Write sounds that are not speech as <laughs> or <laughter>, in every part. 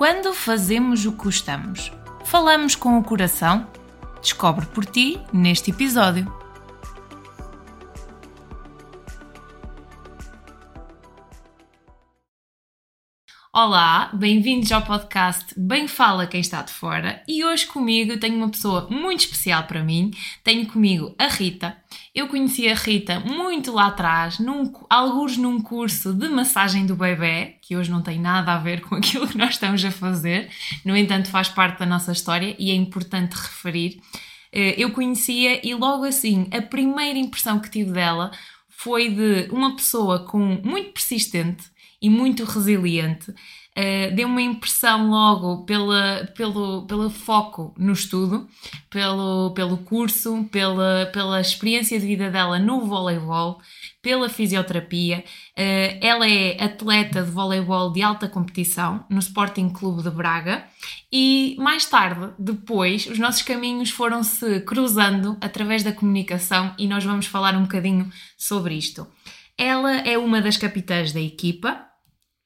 Quando fazemos o que gostamos, falamos com o coração? Descobre por ti neste episódio. Olá, bem-vindos ao podcast Bem Fala Quem Está de Fora e hoje comigo tenho uma pessoa muito especial para mim. Tenho comigo a Rita. Eu conheci a Rita muito lá atrás, num, alguns num curso de massagem do bebê, que hoje não tem nada a ver com <laughs> aquilo que nós estamos a fazer, no entanto faz parte da nossa história e é importante referir. Eh, eu conhecia e logo assim a primeira impressão que tive dela foi de uma pessoa com muito persistente e muito resiliente. Uh, deu uma impressão logo pela, pelo, pelo foco no estudo, pelo, pelo curso, pela, pela experiência de vida dela no voleibol, pela fisioterapia. Uh, ela é atleta de voleibol de alta competição no Sporting Clube de Braga e mais tarde, depois, os nossos caminhos foram se cruzando através da comunicação e nós vamos falar um bocadinho sobre isto. Ela é uma das capitãs da equipa,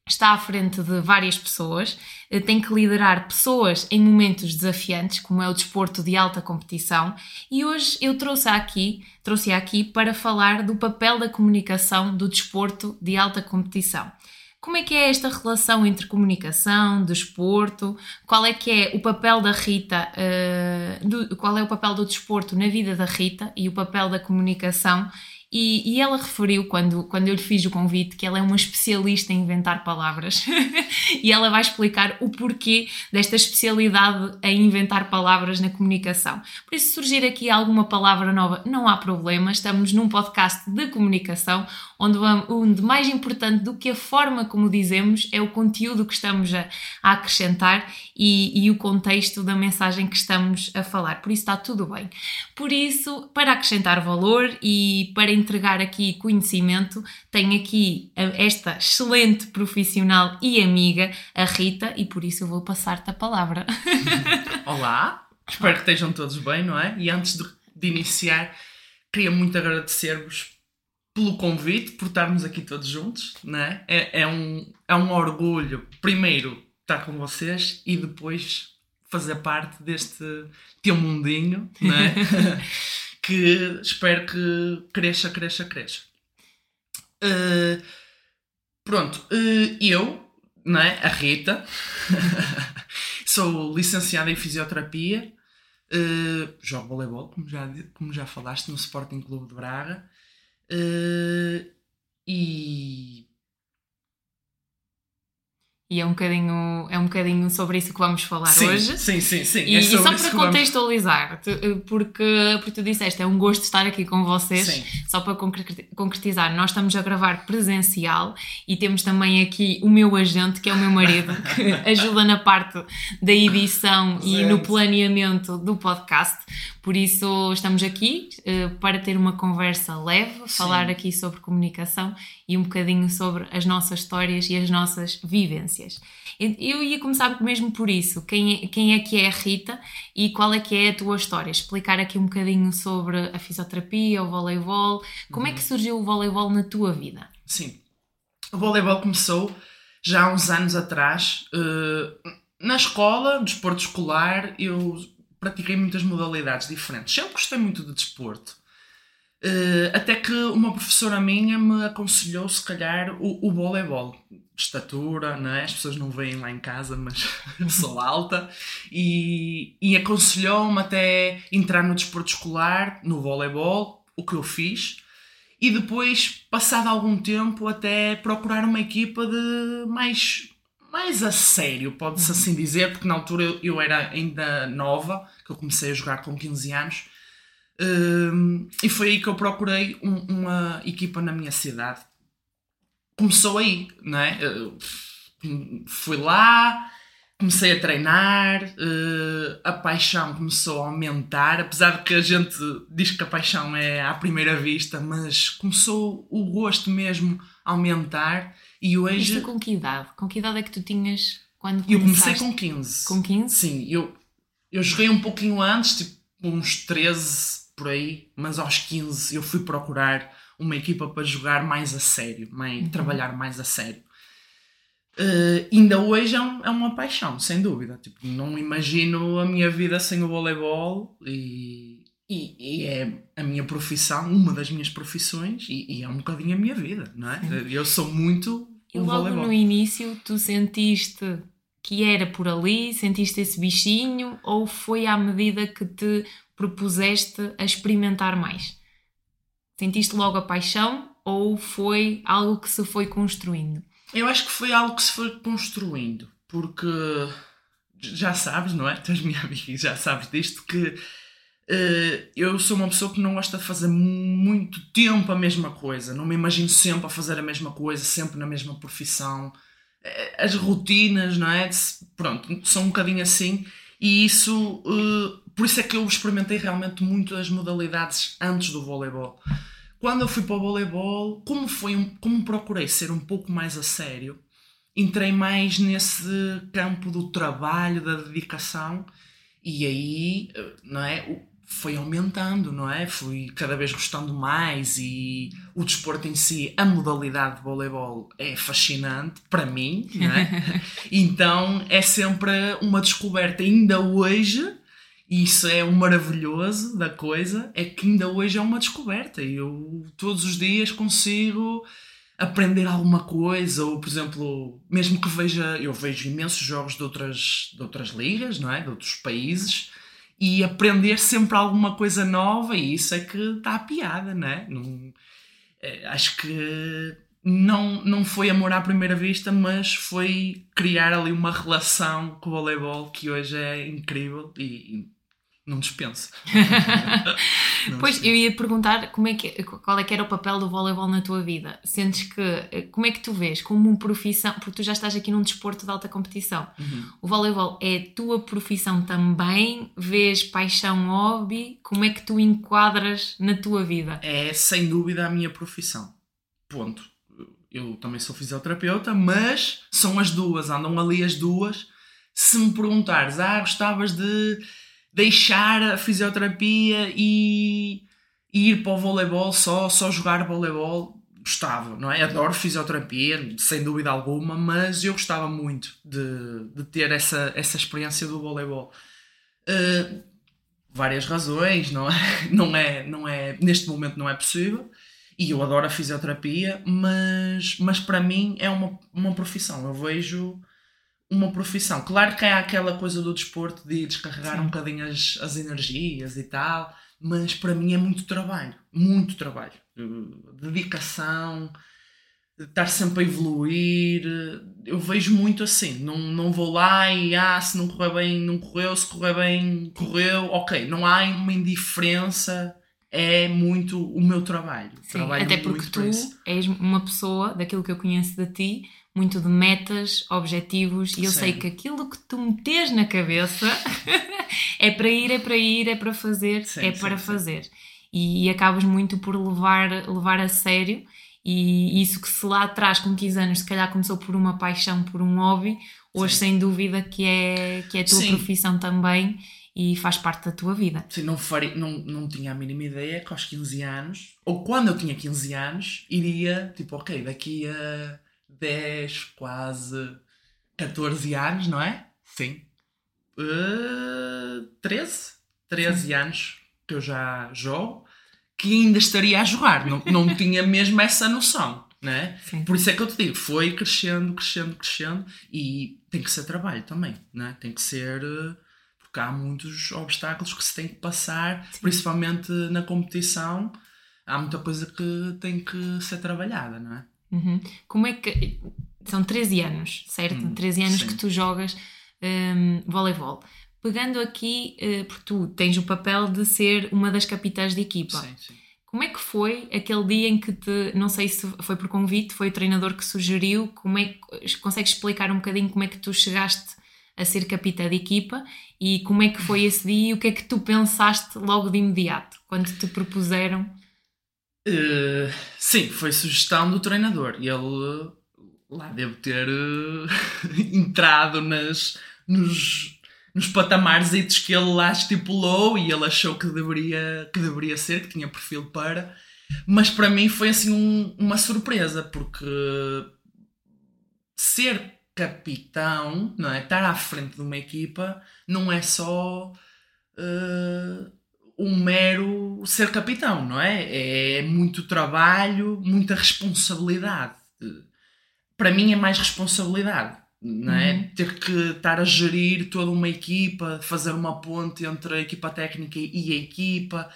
está à frente de várias pessoas, eh, tem que liderar pessoas em momentos desafiantes, como é o desporto de alta competição, e hoje eu trouxe aqui, trouxe aqui para falar do papel da comunicação do desporto de alta competição. Como é que é esta relação entre comunicação, desporto? Qual é que é o papel da Rita? Uh, do, qual é o papel do desporto na vida da Rita e o papel da comunicação e, e, ela referiu, quando, quando eu lhe fiz o convite, que ela é uma especialista em inventar palavras. <laughs> e ela vai explicar o porquê desta especialidade em inventar palavras na comunicação. Por isso, surgir aqui alguma palavra nova, não há problema. Estamos num podcast de comunicação, onde, onde mais importante do que a forma como dizemos é o conteúdo que estamos a, a acrescentar e, e o contexto da mensagem que estamos a falar. Por isso, está tudo bem. Por isso, para acrescentar valor e para entregar aqui conhecimento, tenho aqui esta excelente profissional e amiga, a Rita, e por isso eu vou passar-te a palavra. <laughs> Olá, espero que estejam todos bem, não é? E antes de, de iniciar, queria muito agradecer-vos pelo convite, por estarmos aqui todos juntos, não é? É, um, é um orgulho, primeiro, estar com vocês e depois fazer parte deste teu mundinho, não é? <laughs> que espero que cresça, cresça, cresça. Uh, pronto, uh, eu, não é? a Rita, <laughs> sou licenciada em fisioterapia, uh, jogo voleibol, como já, como já falaste, no Sporting Clube de Braga, e e é um bocadinho, é um bocadinho sobre isso que vamos falar sim, hoje. Sim, sim, sim. E, é e só para contextualizar, vamos... porque, porque tu disseste, é um gosto estar aqui com vocês, sim. só para concretizar, nós estamos a gravar presencial e temos também aqui o meu agente, que é o meu marido, <laughs> que ajuda na parte da edição e no planeamento do podcast. Por isso estamos aqui uh, para ter uma conversa leve, falar aqui sobre comunicação e um bocadinho sobre as nossas histórias e as nossas vivências. Eu ia começar mesmo por isso. Quem é, quem é que é a Rita e qual é que é a tua história? Explicar aqui um bocadinho sobre a fisioterapia, o voleibol. Como uhum. é que surgiu o voleibol na tua vida? Sim. O voleibol começou já há uns anos atrás. Uh, na escola, no desporto escolar, eu pratiquei muitas modalidades diferentes. Sempre gostei muito de desporto. Uh, até que uma professora minha me aconselhou, se calhar, o, o voleibol. Estatura, não é? As pessoas não veem lá em casa, mas <laughs> eu sou alta. E, e aconselhou-me até entrar no desporto escolar, no voleibol, o que eu fiz. E depois, passado algum tempo, até procurar uma equipa de mais mais a sério, pode-se uhum. assim dizer, porque na altura eu, eu, era ainda nova, que eu comecei a jogar com 15 anos, um, e foi aí que eu procurei um, uma equipa na minha cidade. Começou aí, não é? fui lá, comecei a treinar, uh, a paixão começou a aumentar, apesar de que a gente diz que a paixão é à primeira vista, mas começou o gosto mesmo a aumentar e hoje... Isto com que idade? Com que idade é que tu tinhas quando Eu comecei com 15. Com 15? Sim, eu, eu joguei um pouquinho antes, tipo uns 13 por aí, mas aos 15 eu fui procurar uma equipa para jogar mais a sério, mais, uhum. trabalhar mais a sério. Uh, ainda hoje é, um, é, uma paixão, sem dúvida. Tipo, não imagino a minha vida sem o voleibol e, e, e é a minha profissão, uma das minhas profissões e, e, é um bocadinho a minha vida, não é? Eu sou muito. E logo voleibol. no início tu sentiste que era por ali, sentiste esse bichinho ou foi à medida que te propuseste a experimentar mais? Sentiste logo a paixão ou foi algo que se foi construindo? Eu acho que foi algo que se foi construindo, porque já sabes, não é? Tu és minha amiga e já sabes disto, que uh, eu sou uma pessoa que não gosta de fazer muito tempo a mesma coisa. Não me imagino sempre a fazer a mesma coisa, sempre na mesma profissão. Eh, as rotinas, não é? Pronto, são um bocadinho assim. E isso, uh, por isso é que eu experimentei realmente muito as modalidades antes do voleibol. Quando eu fui para o voleibol, como, foi um, como procurei ser um pouco mais a sério, entrei mais nesse campo do trabalho, da dedicação, e aí, não é? Foi aumentando, não é? Fui cada vez gostando mais e o desporto em si, a modalidade de voleibol é fascinante para mim, não é? <laughs> então é sempre uma descoberta. Ainda hoje, e isso é o maravilhoso da coisa, é que ainda hoje é uma descoberta. Eu todos os dias consigo aprender alguma coisa, ou por exemplo, mesmo que veja, eu vejo imensos jogos de outras, de outras ligas, não é? De outros países, e aprender sempre alguma coisa nova, e isso é que está a piada, não é? Não, é, acho que não, não foi amor à primeira vista, mas foi criar ali uma relação com o voleibol que hoje é incrível e, não dispenso. <laughs> não pois, dispenso. eu ia perguntar como é que, qual é que era o papel do voleibol na tua vida. Sentes que, como é que tu vês como uma profissão, porque tu já estás aqui num desporto de alta competição. Uhum. O voleibol é tua profissão também? Vês paixão, hobby? Como é que tu enquadras na tua vida? É sem dúvida a minha profissão. Ponto. Eu também sou fisioterapeuta, mas são as duas, andam ali as duas. Se me perguntares, ah, gostavas de deixar a fisioterapia e, ir para o voleibol só, só jogar voleibol, gostava, não é? Adoro fisioterapia, sem dúvida alguma, mas eu gostava muito de, de ter essa, essa experiência do voleibol. Uh, várias razões, não é? <laughs> não é? Não é? Neste momento não é possível. E eu adoro a fisioterapia, mas, mas para mim é uma, uma profissão. Eu vejo uma profissão. Claro que há aquela coisa do desporto de descarregar Sim. um bocadinho as, as energias e tal, mas para mim é muito trabalho, muito trabalho. Dedicação, estar sempre a evoluir. Eu vejo muito assim. Não, não vou lá e ah, se não correr bem, não correu, se correr bem, correu. Ok, não há uma indiferença. É muito o meu trabalho. Sim, trabalho até porque tu és uma pessoa, daquilo que eu conheço de ti, muito de metas, objetivos, e eu Sim. sei que aquilo que tu metes na cabeça <laughs> é para ir, é para ir, é para fazer, sim, é para fazer. E, e, acabas muito por levar, levar a sério, e isso que se lá atrás, com 15 anos, se calhar começou por uma paixão, por um hobby, hoje sem dúvida que é, que é a tua profissão também e faz parte da tua vida. Sim, não, faria, não, não tinha a mínima ideia que aos 15 anos, ou quando eu tinha 15 anos, iria, tipo, ok, daqui a 10, quase 14 anos, não é? Sim. Uh, 13? 13 Sim. anos que eu já jogo, que ainda estaria a jogar. Não, não <laughs> tinha mesmo essa noção. Né? Por isso é que eu te digo, foi crescendo, crescendo, crescendo e tem que ser trabalho também, né? tem que ser eh, porque há muitos obstáculos que se tem que passar, Sim. principalmente na competição, há muita coisa que tem que ser trabalhada, não é? Uhum. Como é que. São 13 anos, certo? Hum, 13 anos sim. que tu jogas um, voleibol. Pegando aqui, uh, porque tu tens o papel de ser uma das capitãs de equipa. Sim, sim. Como é que foi aquele dia em que te, não sei se foi por convite, foi o treinador que sugeriu, como é que, consegues explicar um bocadinho como é que tu chegaste a ser capitã de equipa e como é que foi esse dia e o que é que tu pensaste logo de imediato, quando te propuseram Uh, sim, foi sugestão do treinador. Ele lá deve ter uh, <laughs> entrado nas, nos, nos patamares que ele lá estipulou e ele achou que deveria, que deveria ser, que tinha perfil para. Mas para mim foi assim um, uma surpresa, porque ser capitão, não é? Estar à frente de uma equipa não é só uh, um mero ser capitão, não é? É muito trabalho, muita responsabilidade. Para mim é mais responsabilidade, não é? Uhum. Ter que estar a gerir toda uma equipa, fazer uma ponte entre a equipa técnica e a equipa,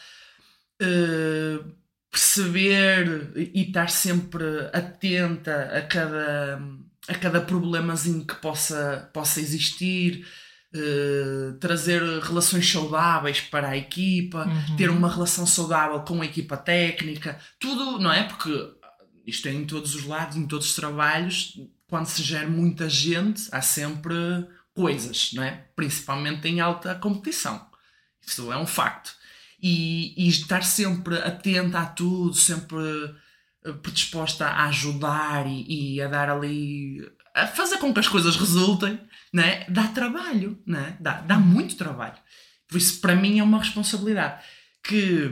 uh, perceber e estar sempre atenta a cada, a cada problemazinho que possa, possa existir Uh, trazer relações saudáveis para a equipa, uhum. ter uma relação saudável com a equipa técnica, tudo, não é? Porque isto é em todos os lados, em todos os trabalhos, quando se gera muita gente, há sempre coisas, não é? Principalmente em alta competição. Isso é um facto. E, e estar sempre atenta a tudo, sempre predisposta a ajudar e, e a dar ali. a fazer com que as coisas resultem né? dá trabalho, né? dá, dá muito trabalho. Por isso, para mim, é uma responsabilidade que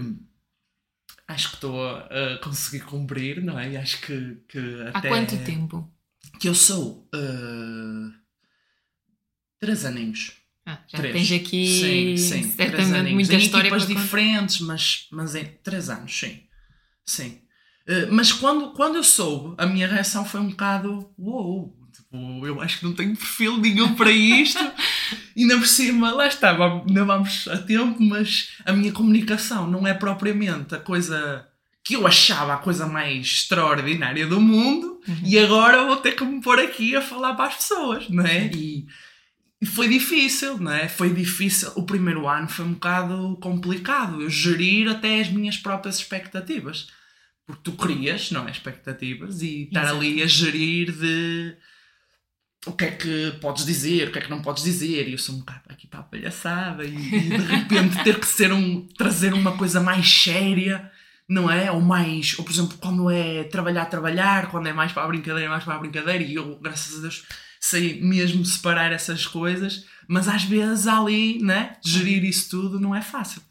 acho que estou a, conseguir cumprir, não é? E acho que, que até. Há quanto tempo? Que eu sou. Uh, três aninhos. Ah, já três. tens aqui sim, sim, certamente muita em história equipas diferentes, mas, mas em três anos, sim. Sim. Uh, mas quando, quando eu soube, a minha reação foi um bocado uou, wow, Tipo, eu acho que não tenho perfil nenhum para isto. e <laughs> ainda por cima, lá está, ainda vamos a tempo, mas a minha comunicação não é propriamente a coisa que eu achava a coisa mais extraordinária do mundo uhum. e agora vou ter que me pôr aqui a falar para as pessoas, não é? E, e foi difícil, não é? Foi difícil. O primeiro ano foi um bocado complicado. Eu gerir até as minhas próprias expectativas. Porque tu crias, não é? Expectativas e estar ali a gerir de o que é que podes dizer, o que é que não podes dizer, e eu sou um bocado aqui para a palhaçada, e, e de repente ter que ser um, trazer uma coisa mais séria, não é? Ou mais, ou por exemplo, quando é trabalhar, trabalhar, quando é mais para a brincadeira, mais para a brincadeira, e eu, graças a Deus, sei mesmo separar essas coisas, mas às vezes ali, né? Gerir isso tudo não é fácil.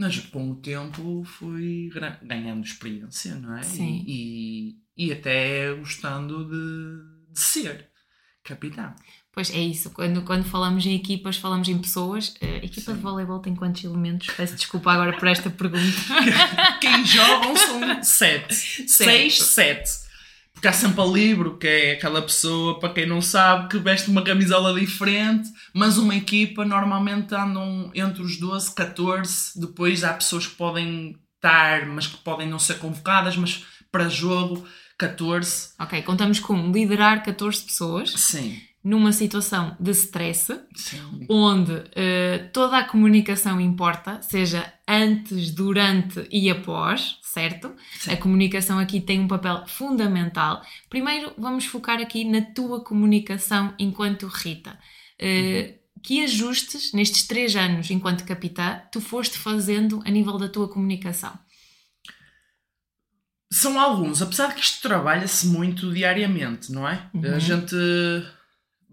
Mas com o tempo fui ganhando experiência, não é? Sim. E, e, e até gostando de, de ser. Capitão. Pois é isso, quando, quando falamos em equipas, falamos em pessoas. A equipa Sim. de voleibol tem quantos elementos? Peço desculpa agora por esta pergunta. <laughs> Quem jogam são sete. Seis, sete. Porque há sempre a Libro, que é aquela pessoa, para quem não sabe, que veste uma camisola diferente, mas uma equipa normalmente andam entre os 12, 14. Depois há pessoas que podem estar, mas que podem não ser convocadas, mas para jogo 14. Ok, contamos com liderar 14 pessoas. Sim. Numa situação de stress, Sim. onde uh, toda a comunicação importa, seja antes, durante e após, certo? Sim. A comunicação aqui tem um papel fundamental. Primeiro, vamos focar aqui na tua comunicação enquanto Rita. Uh, uhum. Que ajustes nestes três anos enquanto capitã tu foste fazendo a nível da tua comunicação? são alguns, apesar de que isto trabalha-se muito diariamente, não é? Uhum. A gente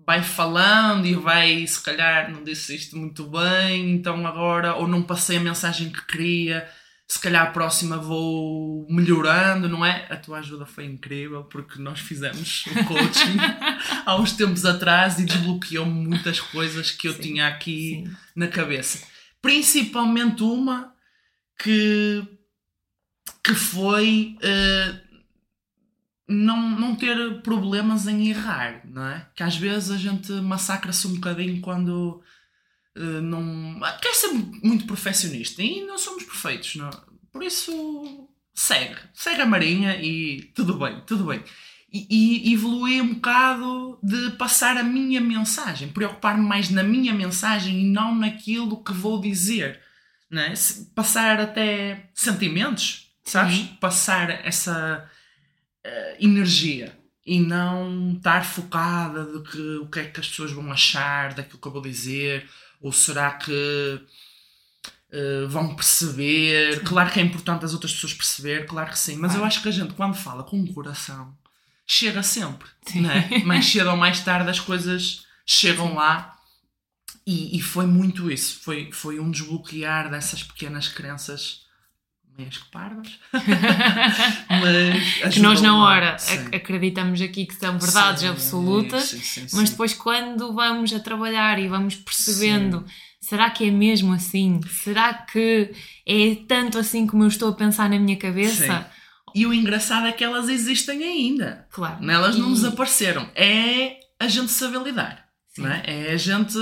vai falando e vai, se calhar, não disse isto muito bem, então agora, ou não passei a mensagem que queria, se calhar a próxima vou melhorando, não é? A tua ajuda foi incrível porque nós fizemos o <laughs> coaching há uns tempos atrás e desbloqueou-me muitas coisas que eu sim, tinha aqui sim. na cabeça. Principalmente uma que que foi uh, não, não ter problemas em errar, não é? Que às vezes a gente massacra-se um bocadinho quando uh, não. Quer ser muito perfeccionista e não somos perfeitos, não? Por isso, segue, segue a Marinha e tudo bem, tudo bem. E, e evoluir um bocado de passar a minha mensagem, preocupar-me mais na minha mensagem e não naquilo que vou dizer. Não é? Passar até sentimentos, sabes? Uhum. Passar essa energia e não estar focada de que o que é que as pessoas vão achar daquilo que eu vou dizer, ou será que uh, vão perceber? Claro que é importante as outras pessoas perceber, claro que sim, mas claro. eu acho que a gente, quando fala com o coração, chega sempre, sim. não é? <laughs> mais cedo ou mais tarde as coisas chegam sim. lá. E, e, foi muito isso, foi, foi um desbloquear dessas pequenas crenças meias que parvas. <laughs> mas que nós na hora sim. ac- acreditamos aqui que são verdades Sim, absolutas, sim, mas depois quando vamos a trabalhar e vamos percebendo, será que é mesmo assim? Será que é tanto assim como eu estou a pensar na minha cabeça? E o engraçado é que elas existem ainda. Claro. Elas não E- desapareceram. É a gente saber lidar. Sim. Não é? é a gente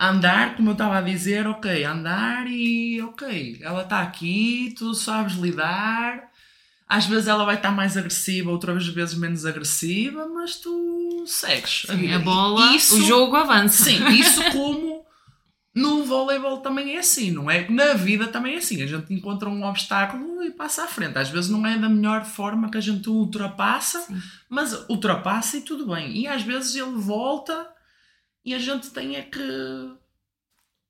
andar, como eu estava a dizer, ok, andar e ok, ela está aqui, tu sabes lidar. Às vezes ela vai estar mais agressiva, outras vezes menos agressiva, mas tu segues. Sim, a bola, Isso- o jogo avança. Sim, isso como no voleibol também é assim, não é? Na vida também é assim. A gente encontra um obstáculo e passa à frente. Às vezes não é da melhor forma que a gente ultrapassa, Sim. mas ultrapassa e tudo bem. E às vezes ele volta e a gente tem é que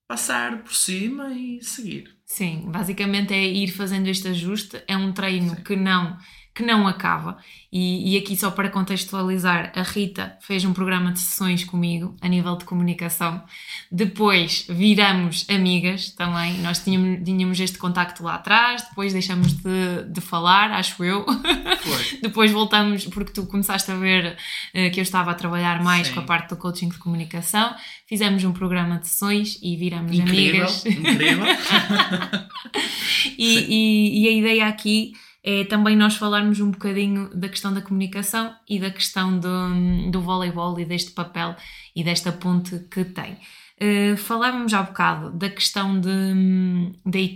passar por cima e seguir. Sim, basicamente é ir fazendo este ajuste. É um treino Sim. que não que não acaba. E, e aqui só para contextualizar, a Rita fez um programa de sessões comigo a nível de comunicação. Depois viramos amigas também. Nós tínhamos, tínhamos este contacto lá atrás, depois deixamos de, de falar, acho eu. <laughs> Depois voltamos, porque tu começaste a ver eh, que eu estava a trabalhar mais Sim. com a parte do coaching de comunicação. Fizemos um programa de sessões e viramos Incrível, amigas. incrível. <laughs> <laughs> E, e- e a ideia aqui é também nós falarmos um bocadinho da questão da comunicação e da questão do, do voleibol e deste papel e desta ponte que tem. Uh, falávamos há bocado da questão de, de,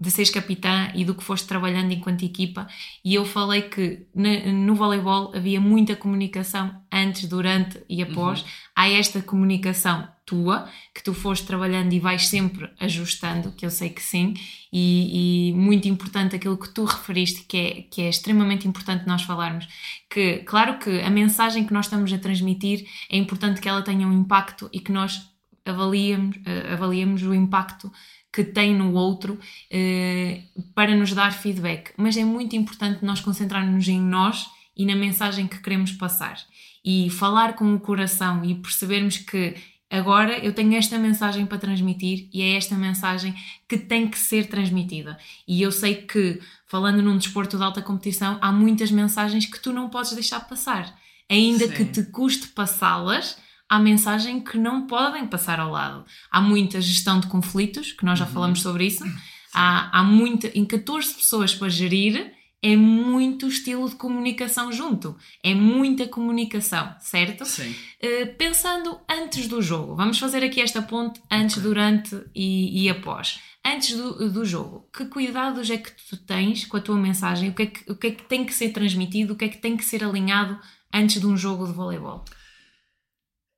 de seres capitã e do que foste trabalhando enquanto equipa, e eu falei que na- no voleibol havia muita comunicação antes, durante e após. Há esta comunicação tua que tu foste trabalhando e vais sempre ajustando, que eu sei que sim, e, e muito importante aquilo que tu referiste, que é, que é extremamente importante nós falarmos, que claro que a mensagem que nós estamos a transmitir é importante que ela tenha um impacto e que nós avaliemos, eh, avaliemos o impacto que tem no outro eh, para nos dar feedback. Mas é muito importante nós concentrarmos em nós e na mensagem que queremos passar. E falar com o coração e percebermos que agora eu tenho esta mensagem para transmitir e é esta mensagem que tem que ser transmitida. E eu sei que, falando num desporto de alta competição, há muitas mensagens que tu não podes deixar passar. Ainda Sim. que te custe passá-las, há mensagem que não podem passar ao lado. Há muita gestão de conflitos, que nós já Uhum. falamos sobre isso. Há, há muita, em 14 pessoas para gerir, é muito estilo de comunicação junto. É muita comunicação, certo? Sim. Uh, pensando antes do jogo, vamos fazer aqui esta ponte antes, durante e, e após. Antes do, do jogo, que cuidados é que tu tens com a tua mensagem? O que, é que, o que é que tem que ser transmitido? O que é que tem que ser alinhado antes de um jogo de voleibol?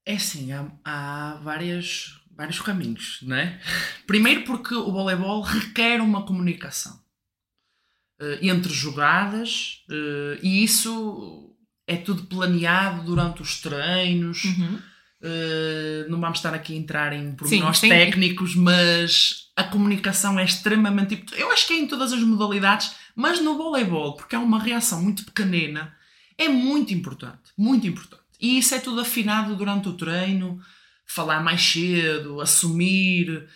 É assim, há, há várias, vários caminhos, não é? Primeiro porque o voleibol requer uma comunicação entre jogadas eh, e isso é tudo planeado durante os treinos. Uhum. Uh, não vamos estar aqui a entrar em pormenores sim. técnicos, mas a comunicação é extremamente importante. Eu acho que é em todas as modalidades, mas no voleibol, porque há uma reação muito pequenina, é muito importante. Muito importante. E isso é tudo afinado durante o treino, falar mais cedo, assumir.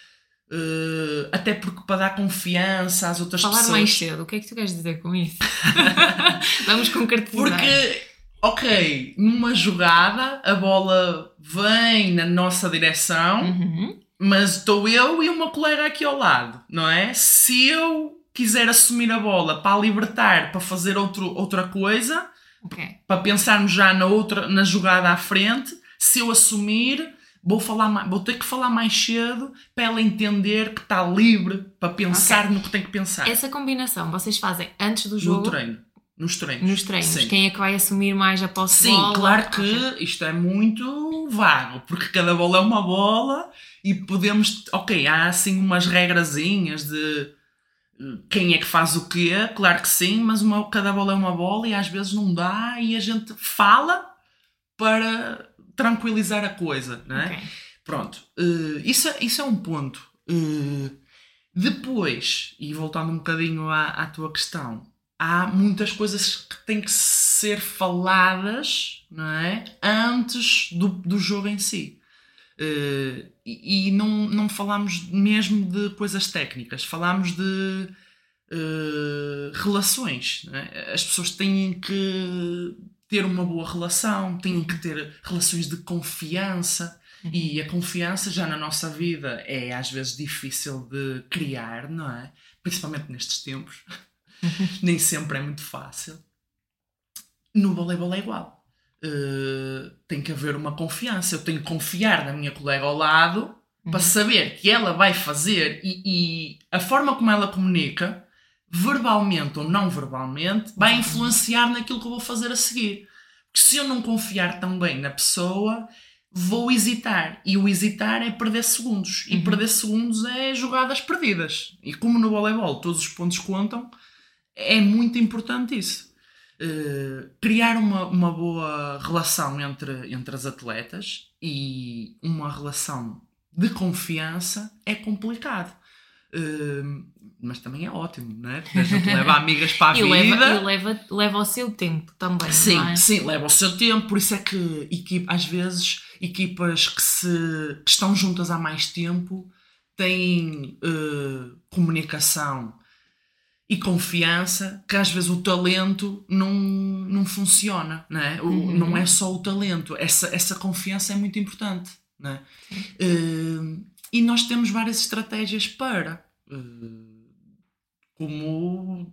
Uh, até porque para dar confiança às outras Falar pessoas. mais cedo, o que é que tu queres dizer com isso? <laughs> vamos concretizar. Porque, ok, numa jogada a bola vem na nossa direção, Uhum. mas estou eu e uma colega aqui ao lado, não é? Se eu quiser assumir a bola para a libertar, para fazer outro, outra coisa, Ok. para pensarmos já na outra na jogada à frente, se eu assumir, vou, falar, ma- vou ter que falar mais cedo para ela entender que está livre para pensar no que tem que pensar. Essa combinação vocês fazem antes do no jogo, treino. Nos treinos. nos treinos. Sim. Quem é que vai assumir mais a posse Sim, bola? claro que Ok. isto é muito vago, porque cada bola é uma bola e podemos. Ok, há assim umas regrazinhas de eh, quem é que faz o quê, claro que sim, mas uma, cada bola é uma bola e às vezes não dá e a gente fala para tranquilizar a coisa, não é? Ok. Pronto, eh, isso, é- isso é um ponto. Eh, depois, e voltando um bocadinho à, à tua questão, há muitas coisas que têm que ser faladas não é? antes do, do jogo em si. Eh, e e não, não falamos mesmo de coisas técnicas, falamos de uh, relações. É? As pessoas têm que ter uma boa relação, têm que ter relações de confiança. Uhum. E a confiança já na nossa vida é às vezes difícil de criar, não é? Principalmente nestes tempos. Uhum. <laughs> Nem sempre é muito fácil. No voleibol é igual. Uh, tem que haver uma confiança. Eu tenho que confiar na minha colega ao lado uhum. para saber que ela vai fazer e, e, a forma como ela comunica, verbalmente ou não verbalmente, vai influenciar naquilo que eu vou fazer a seguir. Porque se eu não confiar também na pessoa, vou hesitar. E o hesitar é perder segundos. E uhum. perder segundos é jogadas perdidas. E como no voleibol todos os pontos contam, é muito importante isso. Uh, criar uma, uma boa relação entre, entre as atletas e uma relação de confiança é complicado. Uh, mas também é ótimo, não é? A gente leva amigas para a <laughs> e vida. Leva, e leva, leva o seu tempo também. Sim, é? sim, leva o seu tempo. Por isso é que equipe, às vezes equipas que, se, que estão juntas há mais tempo têm uh, comunicação e confiança que às vezes o talento não, não funciona, não é? O, uhum. Não é só o talento, essa, essa confiança é muito importante, não é? Uh, e nós temos várias estratégias para, uh, como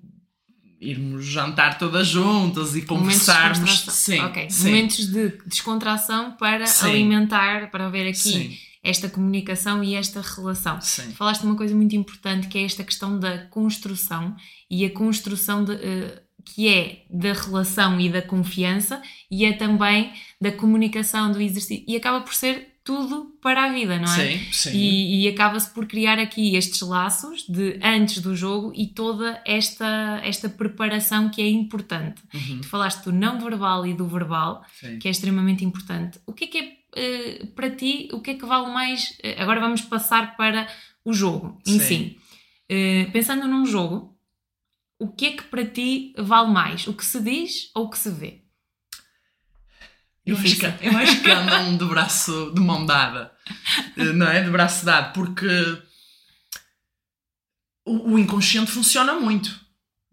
irmos jantar todas juntas e conversarmos. De sim, okay. sim. Momentos de descontração para sim. alimentar, para ver aqui. Sim esta comunicação e esta relação. Sim. Falaste de uma coisa muito importante que é esta questão da construção e a construção de, uh, que é da relação e da confiança e é também da comunicação, do exercício e acaba por ser tudo para a vida, não é? Sim, sim. E, e acaba-se por criar aqui estes laços de antes do jogo e toda esta, esta preparação que é importante. Uhum. Tu falaste do não verbal e do verbal, sim. que é extremamente importante. O que é que é uh, para ti, o que é que vale mais? Uh, agora vamos passar para o jogo em si. Uh, pensando num jogo, o que é que para ti vale mais? O que se diz ou o que se vê? Eu acho, que, eu acho que andam de braço, de mão dada, não é? De braço dado, porque o, o inconsciente funciona muito.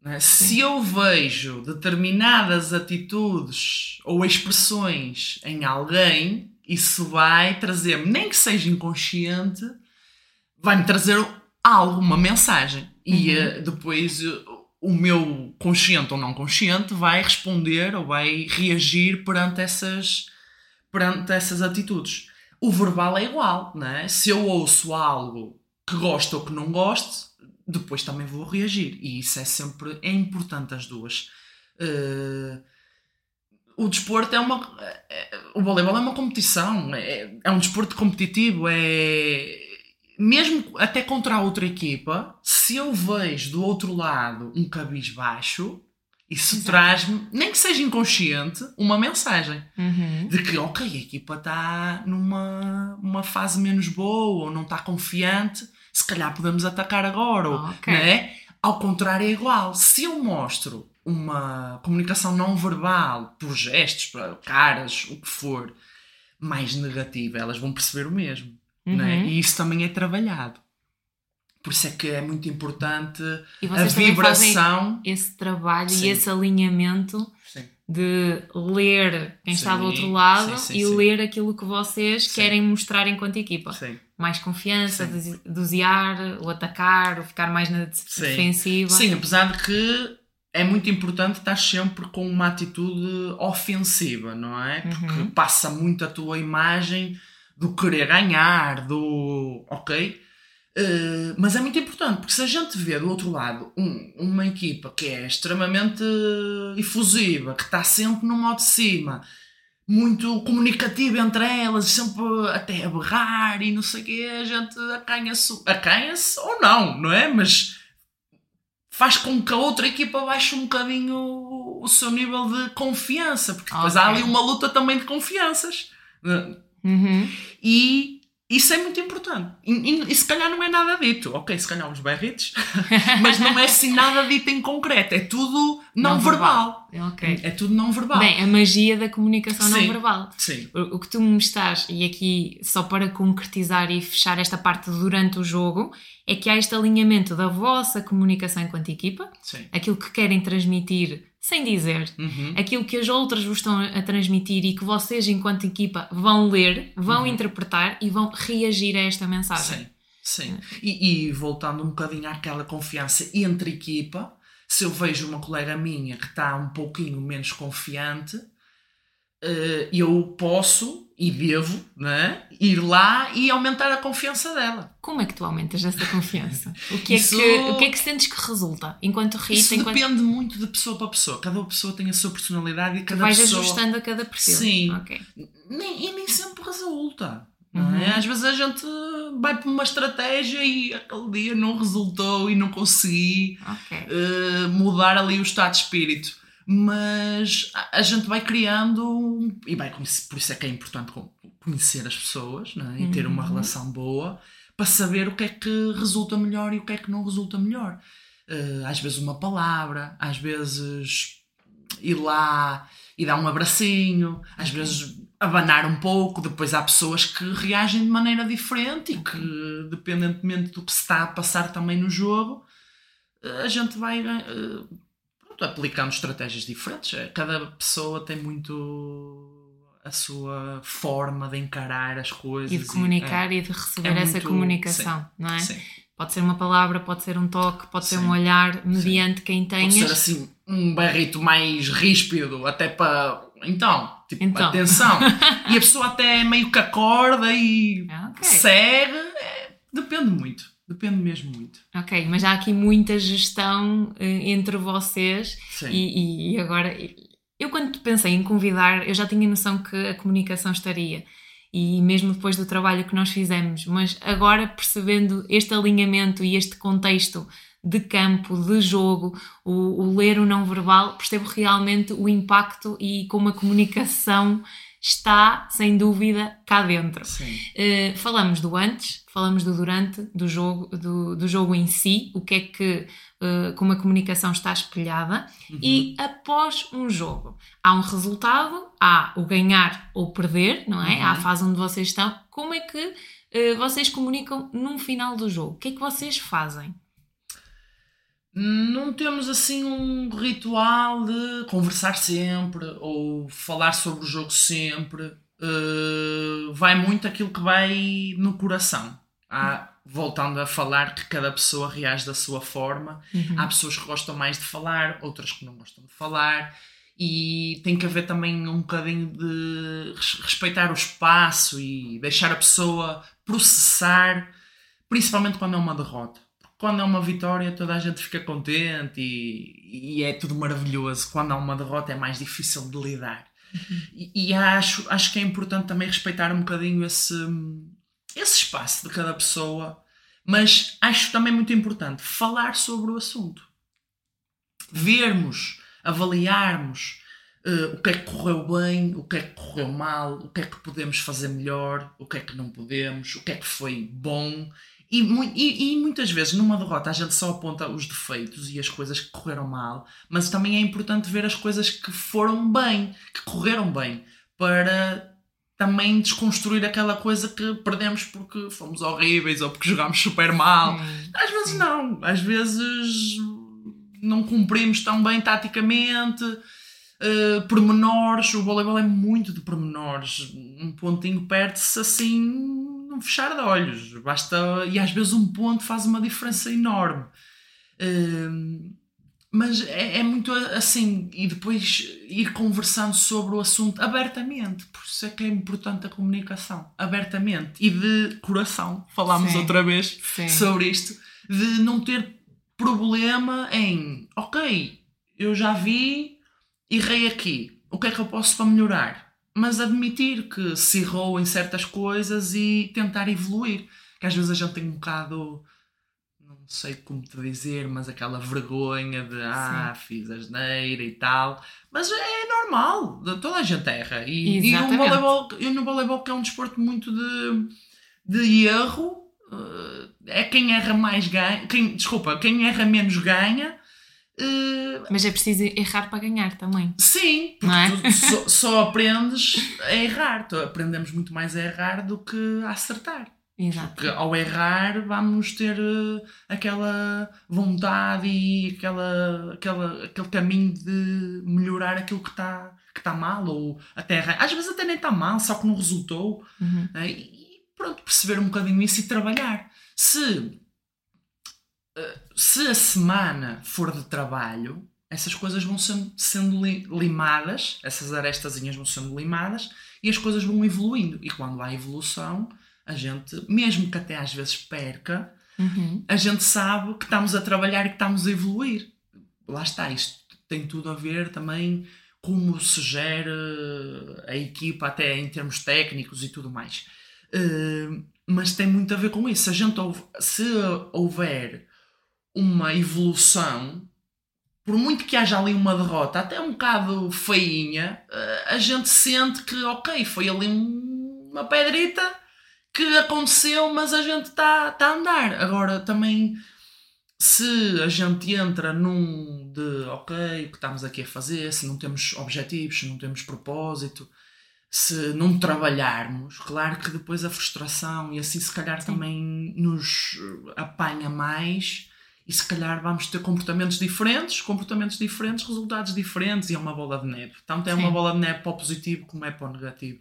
É? Se eu vejo determinadas atitudes ou expressões em alguém, isso vai trazer-me, nem que seja inconsciente, vai-me trazer algo, uma mensagem. E uhum. uh, depois uh, o meu consciente ou não consciente vai responder ou vai reagir perante essas, perante essas atitudes. O verbal é igual, não é? Se eu ouço algo que gosto ou que não gosto, depois também vou reagir. E isso é sempre é importante as duas. Uh, o desporto é uma. É, o voleibol é uma competição, é, é um desporto competitivo, é. Mesmo até contra a outra equipa, se eu vejo do outro lado um cabisbaixo, isso traz-me, nem que seja inconsciente, uma mensagem uhum. de que, ok, a equipa está numa uma fase menos boa ou não está confiante, se calhar podemos atacar agora, oh, okay. né? Ao contrário, é igual. Se eu mostro uma comunicação não verbal, por gestos, caras, o que for, mais negativa, elas vão perceber o mesmo. Uhum. Né? E isso também é trabalhado. Por isso é que é muito importante a vibração. Esse trabalho sim. e esse alinhamento sim. de ler quem sim, está do outro lado e ler aquilo que vocês querem mostrar enquanto equipa. Mais confiança, dosear, o atacar, o ficar mais na defensiva. Sim, apesar de que é muito importante estar sempre com uma atitude ofensiva, não é? Porque uhum. passa muito a tua imagem do querer ganhar, do. Ok? Uh, mas é muito importante, porque se a gente vê do outro lado um, uma equipa que é extremamente efusiva, que está sempre no modo de cima, muito comunicativa entre elas, sempre até a berrar e não sei o quê, a gente acanha-se acanha ou não, não é? Mas faz com que a outra equipa baixe um bocadinho o, o seu nível de confiança, porque depois okay. há ali uma luta também de confianças. Uhum. E Isso é muito importante. E, e- e se calhar não é nada dito. Ok, se calhar uns berritos, <laughs> mas não é assim nada dito em concreto. É tudo não, Não verbal. Ok. É tudo não verbal. Bem, a magia da comunicação não Sim. verbal. Sim. O o que tu me estás, e aqui só para concretizar e fechar esta parte durante o jogo, é que há este alinhamento da vossa comunicação enquanto equipa, Sim. aquilo que querem transmitir sem dizer, Uhum. aquilo que as outras vos estão a transmitir e que vocês, enquanto equipa, vão ler, vão Uhum. interpretar e vão reagir a esta mensagem. Sim, sim. E, e voltando um bocadinho àquela confiança entre equipa, se eu vejo uma colega minha que está um pouquinho menos confiante, eh, eu posso e devo né, ir lá e aumentar a confiança dela. Como é que tu aumentas essa confiança? O que, Isso- é que, o que é que sentes que resulta? Enquanto Rita, Isso enquanto depende muito de pessoa para pessoa. Cada pessoa tem a sua personalidade e cada vais pessoa. ajustando a cada perfil. Sim. Ok. Nem, e nem sempre resulta. não Uhum. é? Às vezes a gente vai por uma estratégia e aquele dia não resultou e não consegui. Ok. eh, mudar ali o estado de espírito. Mas a, a gente vai criando e vai conhecer, por isso é que é importante con- conhecer as pessoas não é? e ter uma Uhum. relação boa para saber o que é que resulta melhor e o que é que não resulta melhor. Eh, às vezes uma palavra, às vezes ir lá e dar um abracinho, às vezes abanar um pouco, depois há pessoas que reagem de maneira diferente e que, dependentemente do que se está a passar também no jogo, eh, a gente vai eh, pronto, aplicando estratégias diferentes. Eh, Cada pessoa tem muito a sua forma de encarar as coisas. E de comunicar e de receber é essa muito- comunicação, não é? Sim. Pode ser uma palavra, pode ser um toque, pode ser Sim. um olhar, mediante quem Pode ser tenhas. assim um barrito mais ríspido, até para. Então, tipo, Então. atenção. <laughs> e a pessoa até meio que acorda e Ah, ok. segue. É, depende muito. Depende mesmo muito. Ok, mas há aqui muita gestão eh, entre vocês Sim. e, e agora eu quando pensei em convidar eu já tinha noção que a comunicação estaria e mesmo depois do trabalho que nós fizemos, mas agora percebendo este alinhamento e este contexto de campo, de jogo, o, o ler o não verbal, percebo realmente o impacto e como a comunicação está, sem dúvida, cá dentro. Uh, falamos do antes, falamos do durante, do jogo, do, do jogo em si, o que é que, uh, como a comunicação está espelhada, Uhum. e após um jogo. Há um resultado, há o ganhar ou perder, não é? Uhum. Há a fase onde vocês estão. Como é que uh, vocês comunicam no final do jogo? O que é que vocês fazem? Não temos assim um ritual de conversar sempre ou falar sobre o jogo sempre. Uh, vai muito aquilo que vai no coração. Há, voltando a falar que cada pessoa reage da sua forma. Uhum. Há pessoas que gostam mais de falar, outras que não gostam de falar. E tem que haver também um bocadinho de res- respeitar o espaço e deixar a pessoa processar, principalmente quando é uma derrota. Quando é uma vitória, toda a gente fica contente e, e é tudo maravilhoso. Quando há uma derrota, é mais difícil de lidar. E, e acho, acho que é importante também respeitar um bocadinho esse, esse espaço de cada pessoa, mas acho também muito importante falar sobre o assunto. Vermos, avaliarmos eh, o que é que correu bem, o que é que correu mal, o que é que podemos fazer melhor, o que é que não podemos, o que é que foi bom. E, e- e muitas vezes numa derrota a gente só aponta os defeitos e as coisas que correram mal, mas também é importante ver as coisas que foram bem, que correram bem, para também desconstruir aquela coisa que perdemos porque fomos horríveis ou porque jogámos super mal. Sim. Às vezes não, às vezes não cumprimos tão bem taticamente. Uh, pormenores, o voleibol é muito de pormenores. Um pontinho perde-se assim num fechar de olhos. Basta, e às vezes um ponto faz uma diferença enorme. Uh, mas é, é muito assim, e depois ir conversando sobre o assunto abertamente. Por isso é que é importante a comunicação, abertamente e de coração. Falámos Sim. outra vez Sim. sobre isto, de não ter problema em, ok, eu já vi, errei aqui, o que é que eu posso para melhorar? Mas admitir que se errou em certas coisas e tentar evoluir. Que às vezes a gente tem um bocado, não sei como te dizer, mas aquela vergonha de, ah, fiz asneira e tal. Mas é normal, toda a gente erra. E, e Exatamente. voleibol, eu no voleibol que é um desporto muito de de erro. Uh, é quem erra mais ganha. Quem, desculpa, quem erra menos ganha. Uh, Mas é preciso errar para ganhar também. Sim, porque é? só, só aprendes a errar. Aprendemos muito mais a errar do que a acertar. Exato. Porque ao errar vamos ter eh, aquela vontade e aquela, aquela, aquele caminho de melhorar aquilo que está que tá mal, ou até. Às vezes até nem está mal, só que não resultou. Uhum. né? E pronto, perceber um bocadinho isso e trabalhar. Se, eh, se a semana for de trabalho, essas coisas vão sendo, sendo li- limadas, essas arestazinhas vão sendo limadas e as coisas vão evoluindo. E quando há evolução, a gente, mesmo que até às vezes perca, Uhum. a gente sabe que estamos a trabalhar e que estamos a evoluir. Lá está, isto tem tudo a ver também como se gera a equipa, até em termos técnicos e tudo mais. Uh, mas tem muito a ver com isso. Se, a gente, se houver uma evolução, por muito que haja ali uma derrota, até um bocado feinha, uh, a gente sente que, ok, foi ali um- uma pedrita que aconteceu, mas a gente está tá a andar. Agora também, se a gente entra num de ok, o que estamos aqui a fazer, se não temos objetivos, se não temos propósito, se não trabalharmos, claro que depois a frustração e assim se calhar Sim. também nos eh, apanha mais. E se calhar vamos ter comportamentos diferentes, comportamentos diferentes, resultados diferentes, e é uma bola de neve. Tanto é Sim. uma bola de neve para o positivo como é para o negativo.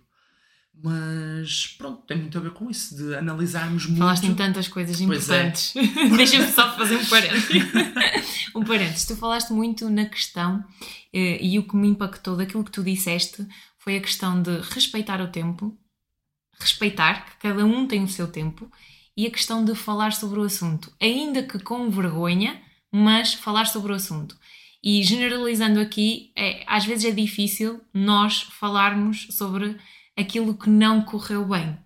Mas pronto, tem muito a ver com isso, de analisarmos muito. Falaste em tantas coisas Pois é. importantes. <laughs> Deixa-me só fazer um parênteses. <laughs> um parênteses. Tu falaste muito na questão eh, e o que me impactou daquilo que tu disseste foi a questão de respeitar o tempo, respeitar que cada um tem o seu tempo e a questão de falar sobre o assunto, ainda que com vergonha, mas falar sobre o assunto. E generalizando aqui, é, às vezes é difícil nós falarmos sobre aquilo que não correu bem.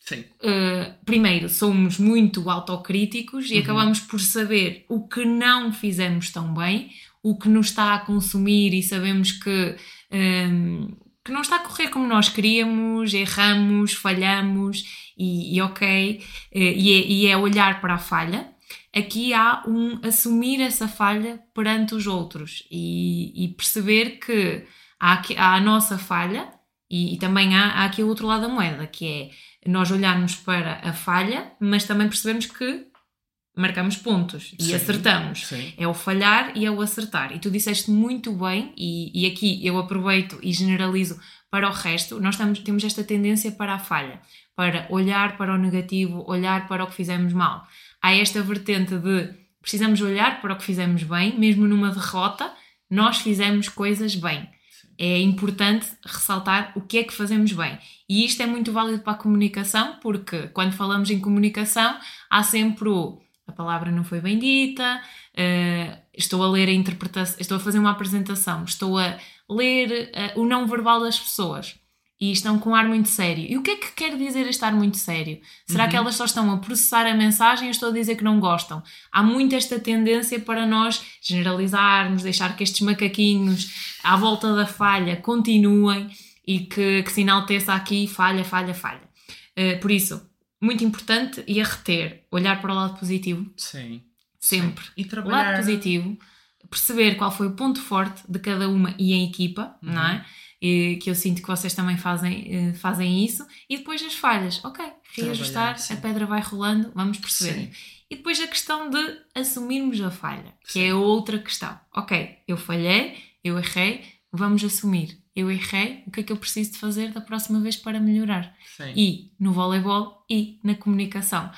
Sim, Uh, primeiro, somos muito autocríticos e Uhum. acabamos por saber o que não fizemos tão bem, o que nos está a consumir e sabemos que, um, que não está a correr como nós queríamos, erramos, falhamos e, e ok, uh, e, é, e é olhar para a falha. Aqui há um assumir essa falha perante os outros e, e perceber que há, há a nossa falha e, e também há, há aqui o outro lado da moeda, que é nós olharmos para a falha, mas também percebemos que marcamos pontos e Sim. acertamos. sim. É o falhar e é o acertar. E tu disseste muito bem, e, e aqui eu aproveito e generalizo para o resto. Nós estamos, temos esta tendência para a falha, para olhar para o negativo, olhar para o que fizemos mal. Há esta vertente de precisamos olhar para o que fizemos bem, mesmo numa derrota, nós fizemos coisas bem. É importante ressaltar o que é que fazemos bem. E isto é muito válido para a comunicação, porque quando falamos em comunicação, há sempre o a palavra não foi bem dita, eh, estou a ler a interpretação, estou a fazer uma apresentação, estou a ler eh, o não verbal das pessoas e estão com um ar muito sério. E o que é que quer dizer estar muito sério? Será que elas só estão a processar a mensagem ou estou a dizer que não gostam? Há muito esta tendência para nós generalizarmos, deixar que estes macaquinhos à volta da falha continuem e que, que se enalteça aqui falha, falha, falha. Eh, por isso, muito importante e a reter, olhar para o lado positivo, Sim. sempre. E O lado trabalhar. positivo, perceber qual foi o ponto forte de cada uma e em equipa, Uhum. não é? E, que eu sinto que vocês também fazem, eh, fazem isso. E depois as falhas, ok, reajustar, Trabalhar, sim. a pedra vai rolando, vamos perceber. Sim. E depois a questão de assumirmos a falha, que é outra questão. Ok, eu falhei, eu errei, vamos assumir. Eu errei, o que é que eu preciso de fazer da próxima vez para melhorar? Sim. e no voleibol e na comunicação.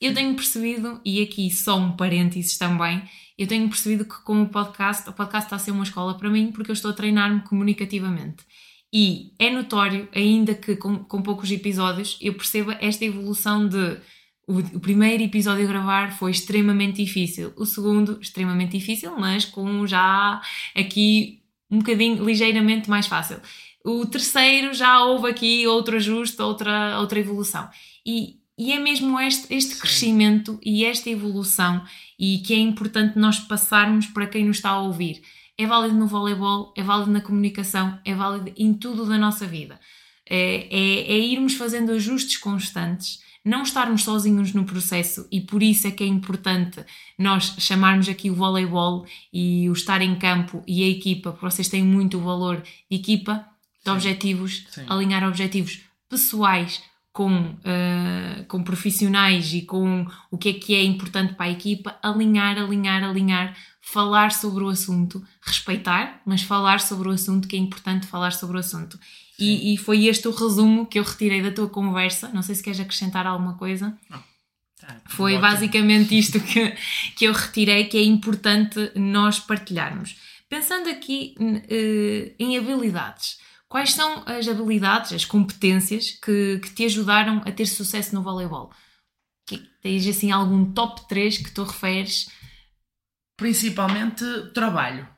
Eu tenho percebido, e aqui só um parênteses também, eu tenho percebido que com o podcast, o podcast está a ser uma escola para mim porque eu estou a treinar-me comunicativamente. E é notório, ainda que com, com poucos episódios, eu perceba esta evolução de o, o primeiro episódio a gravar foi extremamente difícil, o segundo extremamente difícil, mas com já aqui um bocadinho ligeiramente mais fácil. O terceiro já houve aqui outro ajuste, outra, outra evolução. E, e é mesmo este, este crescimento e esta evolução e que é importante nós passarmos para quem nos está a ouvir. É válido no voleibol, é válido na comunicação, é válido em tudo da nossa vida. É, é, é irmos fazendo ajustes constantes não estarmos sozinhos no processo e por isso é que é importante nós chamarmos aqui o voleibol e o estar em campo e a equipa, porque vocês têm muito valor de equipa, de Sim. objetivos, Sim. alinhar objetivos pessoais com, uh, com profissionais e com o que é que é importante para a equipa, alinhar, alinhar, alinhar, falar sobre o assunto, respeitar, mas falar sobre o assunto, que é importante falar sobre o assunto. E, e foi este o resumo que eu retirei da tua conversa. Não sei se queres acrescentar alguma coisa. Tá, Foi ótimo. basicamente isto que, que eu retirei, que é importante nós partilharmos. Pensando aqui eh, em habilidades, quais são as habilidades, as competências que, que te ajudaram a ter sucesso no voleibol? Que, tens assim algum top 3 que tu referes? Principalmente trabalho.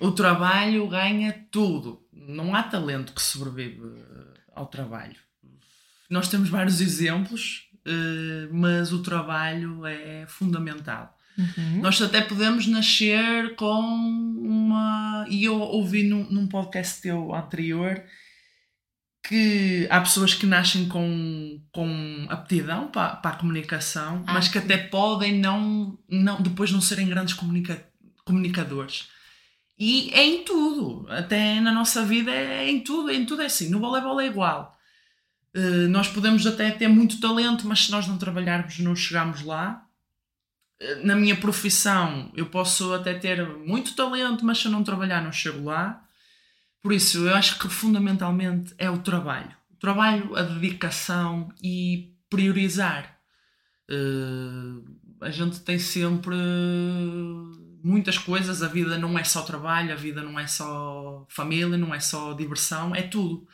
O trabalho ganha tudo. Não há talento que sobrevive eh, ao trabalho. Nós temos vários exemplos, eh, mas o trabalho é fundamental. Uhum. Nós até podemos nascer com uma. E eu ouvi num, num podcast teu anterior que há pessoas que nascem com, com aptidão para, para a comunicação, Ah, mas que até podem não, não, depois não serem grandes comunica, comunicadores. E é em tudo, até na nossa vida é em tudo, em tudo é assim. No voleibol é igual. Eh, nós podemos até ter muito talento, mas se nós não trabalharmos, não chegamos lá. Eh, Na minha profissão, eu posso até ter muito talento, mas se eu não trabalhar, não chego lá. Por isso, eu acho que fundamentalmente é o trabalho. O trabalho, a dedicação e priorizar. Eh, a gente tem sempre muitas coisas. A vida não é só trabalho, a vida não é só família, não é só diversão, é tudo.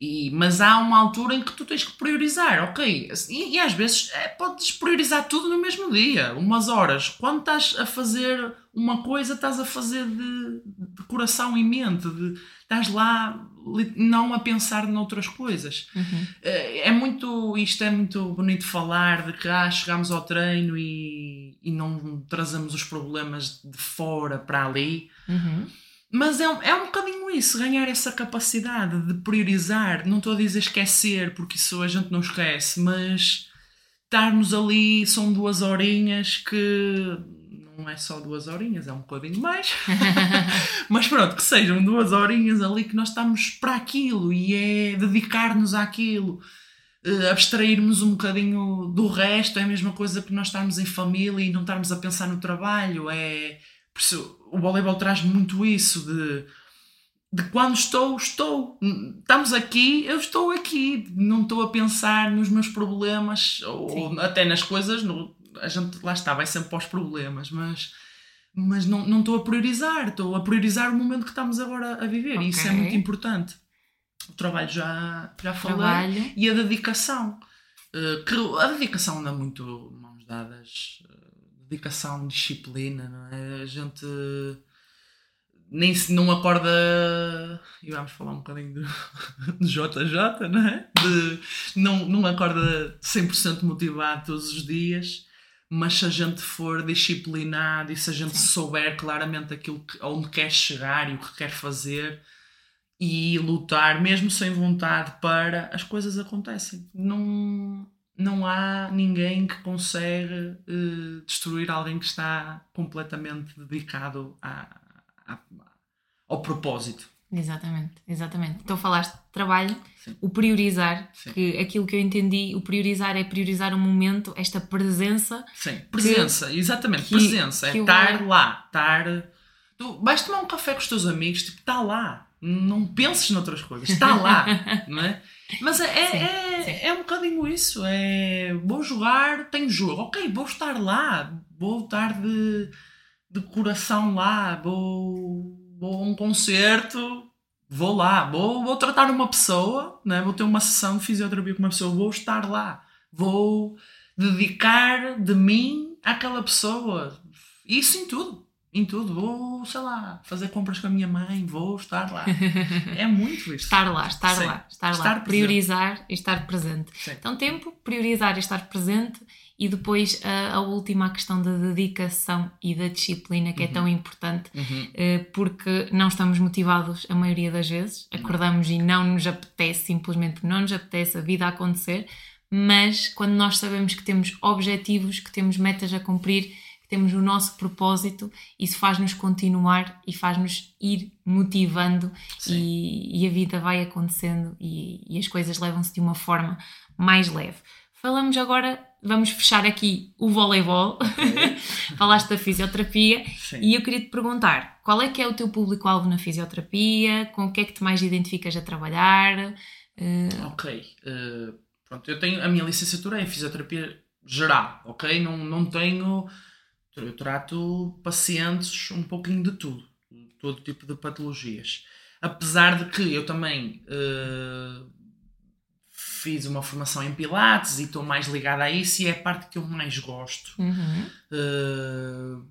E, mas há uma altura em que tu tens que priorizar, ok? E, e às vezes é, podes priorizar tudo no mesmo dia, umas horas. Quando estás a fazer uma coisa, estás a fazer de, de coração e mente, de, estás lá não a pensar noutras coisas. Uhum. É é muito, isto é muito bonito falar de que ah, chegamos ao treino e, e não trazemos os problemas de fora para ali. Uhum. Mas é, um- é um bocadinho isso, ganhar essa capacidade de priorizar. Não estou a dizer esquecer, porque isso a gente não esquece, mas estarmos ali, são duas horinhas que não é só duas horinhas, é um bocadinho mais. <laughs> mas pronto, que sejam duas horinhas ali que nós estamos para aquilo e é dedicar-nos àquilo. eh, abstrairmos um bocadinho do resto é a mesma coisa que nós estarmos em família e não estarmos a pensar no trabalho. É, o voleibol traz muito isso de, de quando estou, estou. Estamos aqui, eu estou aqui. Não estou a pensar nos meus problemas ou Sim. até nas coisas. No, a gente lá está, vai sempre para os problemas, mas, mas não, não estou a priorizar. Estou a priorizar o momento que estamos agora a viver e isso é muito importante. O trabalho já, já falei Trabalho. e a dedicação. Eh, que a dedicação anda muito mãos dadas. Eh, dedicação, disciplina, não é? A gente nem se não acorda. E vamos falar um bocadinho do, <laughs> do JJ, não é? De, não, não acorda 100% motivado todos os dias, mas se a gente for disciplinado e se a gente souber claramente aquilo que, onde quer chegar e o que quer fazer e lutar, mesmo sem vontade, para as coisas acontecem. Não, não há ninguém que consegue eh, destruir alguém que está completamente dedicado a, a- ao propósito. Exatamente, exatamente. Então falaste de trabalho, Sim. o priorizar, Sim. que aquilo que eu entendi, o priorizar é priorizar o momento, esta presença. Sim, presença, exatamente, que- presença. que é estar lá, estar. Tu vais tomar um café com os teus amigos, tipo, está lá. Não penses noutras coisas, está lá, <laughs> não é? Mas é, Sim, é, sim. é um bocadinho isso. É vou jogar, tenho jogo, ok, vou estar lá, vou estar de, de coração lá, vou, vou a um concerto, vou lá, vou, vou tratar uma pessoa, né? vou ter uma sessão de fisioterapia com uma pessoa, vou estar lá, vou dedicar de mim àquela pessoa. Isso em tudo. Em tudo. Vou, sei lá, fazer compras com a minha mãe, vou estar lá. É muito <laughs> isso. Estar lá, estar Sim. lá, estar, Estar lá. presente. Priorizar e estar presente. Sim. Então, tempo, priorizar e estar presente. E depois a, a última a questão da dedicação e da disciplina, que é tão importante, Uhum. eh, porque não estamos motivados a maioria das vezes. Acordamos e não nos apetece, simplesmente não nos apetece a vida a acontecer, mas quando nós sabemos que temos objetivos, que temos metas a cumprir, que temos o nosso propósito, isso faz-nos continuar e faz-nos ir motivando e, e, a vida vai acontecendo e, e as coisas levam-se de uma forma mais leve. Falamos agora, vamos fechar aqui o voleibol. Okay. <laughs> Falaste da fisioterapia Sim. e eu queria te perguntar qual é que é o teu público-alvo na fisioterapia, com o que é que te mais identificas a trabalhar? Uh... Ok. Uh, pronto, eu tenho a minha licenciatura é em fisioterapia geral, ok? Não, não tenho. Eu trato pacientes um pouquinho de tudo, todo tipo de patologias. Apesar de que eu também uh, fiz uma formação em Pilates e estou mais ligada a isso e é a parte que eu mais gosto. Uhum. Uh,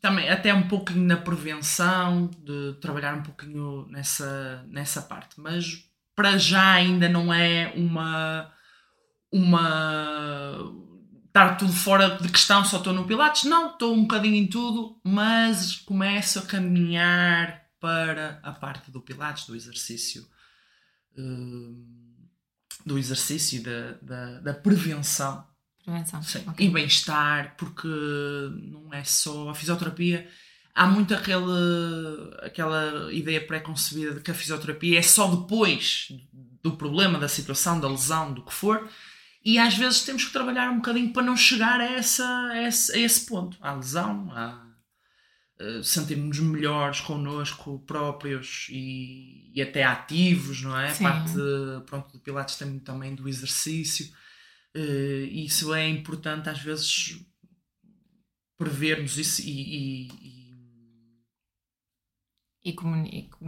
também até um pouquinho na prevenção, de trabalhar um pouquinho nessa, nessa parte. Mas para já ainda não é uma. uma estar tudo fora de questão, só estou no Pilates. Não, estou um bocadinho em tudo, mas começo a caminhar para a parte do Pilates, do exercício. Uh, do exercício da, da, da prevenção. Prevenção. Sim. Okay. E bem-estar, porque não é só a fisioterapia. Há muito aquela, aquela ideia pré-concebida de que a fisioterapia é só depois do problema, da situação, da lesão, do que for. E às vezes temos que trabalhar um bocadinho para não chegar a, essa, a, esse, a esse ponto. À lesão, à, eh, sentirmos melhores connosco próprios e, e, até ativos, não é? Sim. Parte pronto, do Pilates muito também do exercício. Uh, isso é importante às vezes prevermos isso e, e, e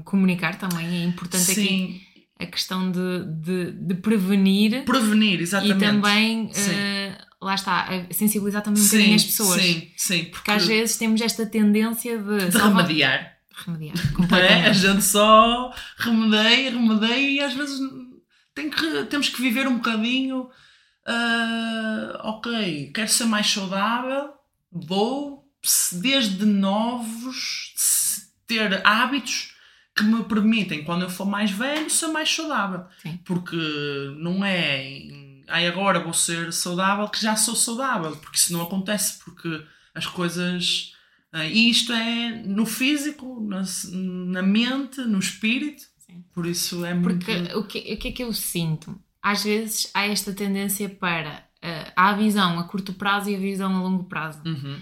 comunicar também é importante Sim. aqui a questão de, de, de, prevenir prevenir, exatamente e também lá está, a sensibilizar também um bocadinho as pessoas. Sim, sim. Porque, porque às vezes temos esta tendência de. de remediar. Remediar, é? A gente só remedeia, remedeia e às vezes tem que, temos que viver um bocadinho. Uh, ok, quero ser mais saudável, vou desde novos ter hábitos que me permitem, quando eu for mais velho, ser mais saudável. Sim. Porque não é ai agora vou ser saudável, que já sou saudável, porque isso não acontece, porque as coisas. Uh, e isto é no físico, na, na mente, no espírito. Sim. Por isso é muito. Porque o que, o que é que eu sinto? Às vezes há esta tendência para. Uh, há a visão a curto prazo e a visão a longo prazo. Uhum.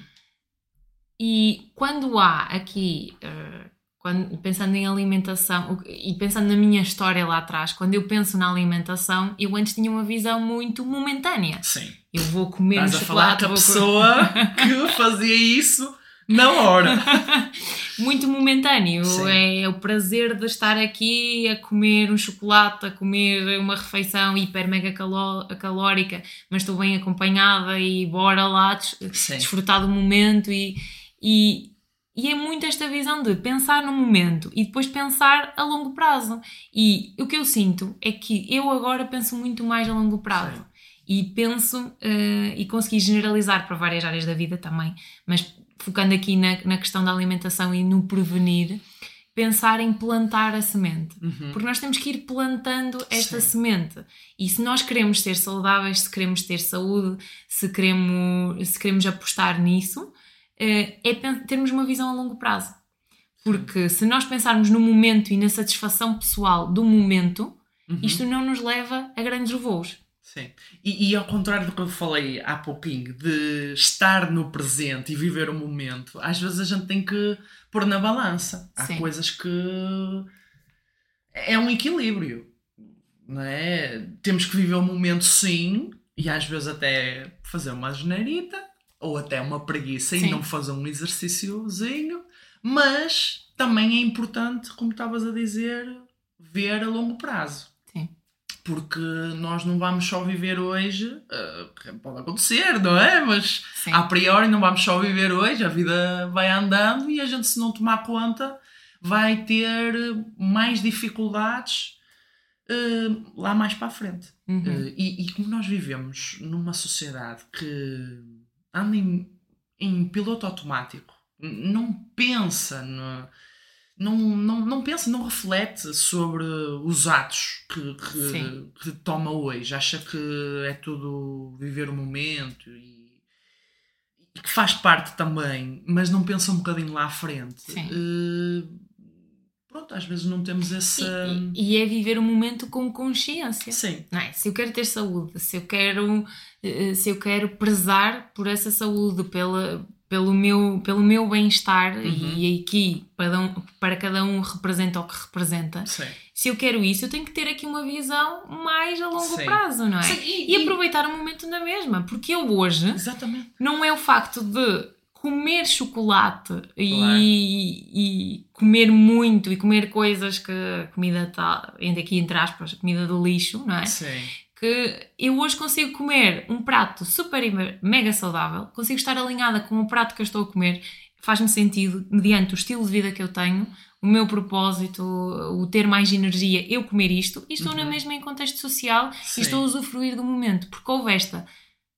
E quando há aqui uh, quando, pensando em alimentação e pensando na minha história lá atrás, quando eu penso na alimentação, eu antes tinha uma visão muito momentânea. Sim. Eu vou comer Estás um chocolate. a falar com a pessoa que fazia isso na hora. <laughs> muito momentâneo. É, é, o prazer de estar aqui a comer um chocolate, a comer uma refeição hiper mega caló calórica, mas estou bem acompanhada e bora lá des desfrutar do momento e, e e é muito esta visão de pensar no momento e depois pensar a longo prazo. E o que eu sinto é que eu agora penso muito mais a longo prazo. Sim. E penso, uh, e consegui generalizar para várias áreas da vida também, mas focando aqui na, na questão da alimentação e no prevenir, pensar em plantar a semente. Uhum. Porque nós temos que ir plantando esta Sim. semente. E se nós queremos ser saudáveis, se queremos ter saúde, se queremos, se queremos apostar nisso, é termos uma visão a longo prazo. Porque se nós pensarmos no momento e na satisfação pessoal do momento, uhum. isto não nos leva a grandes voos. Sim. E, e, ao contrário do que eu falei há pouquinho, de estar no presente e viver o momento, às vezes a gente tem que pôr na balança. Há sim. coisas que. É um equilíbrio. Não é? Temos que viver o momento sim, e às vezes até fazer uma geneirita, ou até uma preguiça Sim. e não fazer um exercíciozinho, mas também é importante, como estavas a dizer, ver a longo prazo. Sim. Porque nós não vamos só viver hoje, uh, pode acontecer, não é? Mas Sim. a priori não vamos só viver hoje, a vida vai andando e a gente, se não tomar conta, vai ter mais dificuldades uh, lá mais para a frente. Uhum. Uh, e, e como nós vivemos numa sociedade que anda em, em piloto automático, não pensa no, não, não, não pensa, não reflete sobre os atos que, que, que toma hoje. Acha que é tudo viver o momento e, e que faz parte também, mas não pensa um bocadinho lá à frente. Sim. Eh, pronto, às vezes não temos essa. E, e- é viver o momento com consciência. Sim, Não é? Se eu quero ter saúde, se eu quero, eh, se eu quero prezar por essa saúde, pela, pelo meu, pelo meu bem-estar, Uhum. e aqui para, um- para cada um representa o que representa, sim. se eu quero isso, eu tenho que ter aqui uma visão mais a longo Sim. prazo, não é? Sim, E, e- aproveitar o momento na mesma, porque eu hoje Exatamente. não é o facto de comer chocolate e, e comer muito e comer coisas que comida está, ainda aqui entre aspas, comida do lixo, não é? Sim. que eu hoje consigo comer um prato super me- mega saudável, consigo estar alinhada com o prato que eu estou a comer, faz-me sentido, mediante o estilo de vida que eu tenho, o meu propósito, o ter mais energia, eu comer isto, e estou na mesma em contexto social Sim. e estou a usufruir do momento, porque houve esta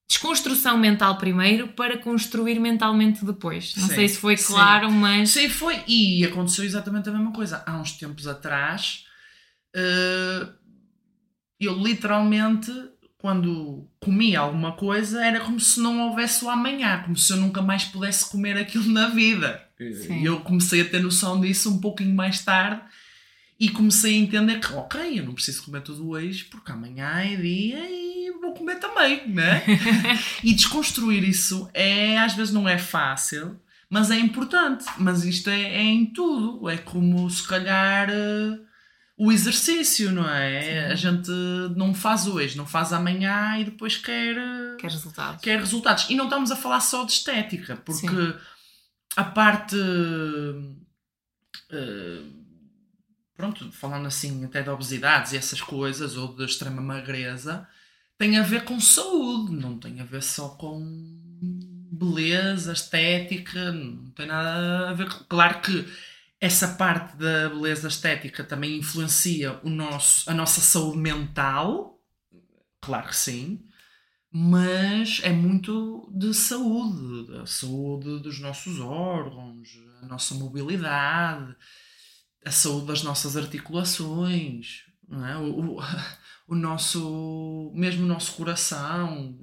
desconstrução mental primeiro para construir mentalmente depois. Não Sim, sei se foi sim. claro, mas Sim, foi. E aconteceu exatamente a mesma coisa. Há uns tempos atrás, eh, eu literalmente, quando comia alguma coisa, era como se não houvesse o amanhã, como se eu nunca mais pudesse comer aquilo na vida. Sim. E eu comecei a ter noção disso um pouquinho mais tarde e comecei a entender que, ok, eu não preciso comer tudo hoje porque amanhã é dia e comer também, né? <laughs> e desconstruir isso é, às vezes não é fácil, mas é importante. Mas isto é, é em tudo. É como se calhar eh, o exercício, não é? Sim. A gente não faz hoje, não faz amanhã e depois quer. eh, quer resultados. quer resultados. E não estamos a falar só de estética, porque Sim. a parte. eh, pronto, falando assim até de obesidades e essas coisas, ou de extrema magreza, tem a ver com saúde, não tem a ver só com beleza, estética, não tem nada a ver. Claro que essa parte da beleza estética também influencia o nosso, a nossa saúde mental, claro que sim, mas é muito de saúde, a saúde dos nossos órgãos, a nossa mobilidade, a saúde das nossas articulações, não é? o, o, o nosso, mesmo o nosso coração,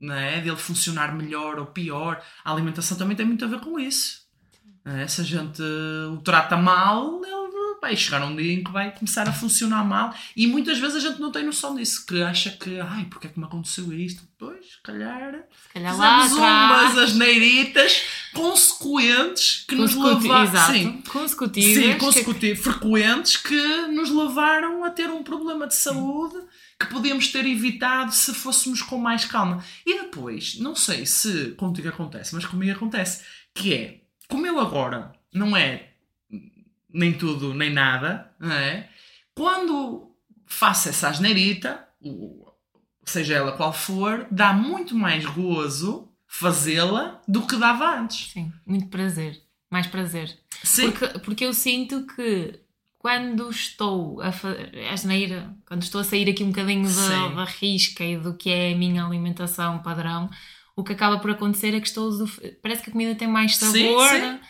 não é? dele funcionar melhor ou pior. A alimentação também tem muito a ver com isso. é? Se a gente o trata mal, ele vai chegar um dia em que vai começar a funcionar mal e muitas vezes a gente não tem noção disso, que acha que, ai, porque é que me aconteceu isto? Pois, se calhar, Se calhar fizemos umas asneiritas consequentes que nos Consecuti- levaram... Exato. Sim, Consecutivas. Sim, que- consecutivos, frequentes, que nos levaram a ter um problema de saúde que podíamos ter evitado se fôssemos com mais calma. E depois, não sei se contigo acontece, mas comigo acontece, que é, como eu agora não é nem tudo nem nada, não é? Quando faço essa asneirita, seja ela qual for, dá muito mais gozo fazê-la do que dava antes. Sim, muito prazer. Mais prazer. Sim, Porque, porque eu sinto que quando estou a fazer asneira, quando estou a sair aqui um bocadinho da, Sim. da risca e do que é a minha alimentação padrão, o que acaba por acontecer é que estou parece que a comida tem mais Sim, sabor. sim. Eh,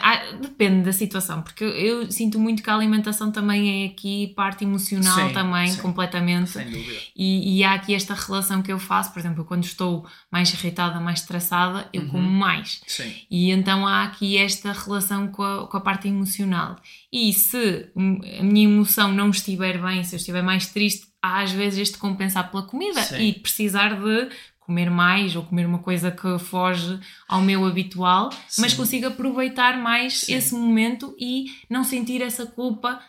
ah, depende da situação, porque eu, eu sinto muito que a alimentação também é aqui parte emocional Sim, também, sim. completamente. sem dúvida. E, e há aqui esta relação que eu faço, por exemplo, quando estou mais irritada, mais estressada, eu Uhum. como mais. Sim. E então há aqui esta relação com a, com a parte emocional. E se a minha emoção não estiver bem, se eu estiver mais triste, há às vezes este compensar pela comida Sim. e precisar de comer mais ou comer uma coisa que foge ao meu habitual, mas Sim. consigo aproveitar mais Sim. esse momento e não sentir essa culpa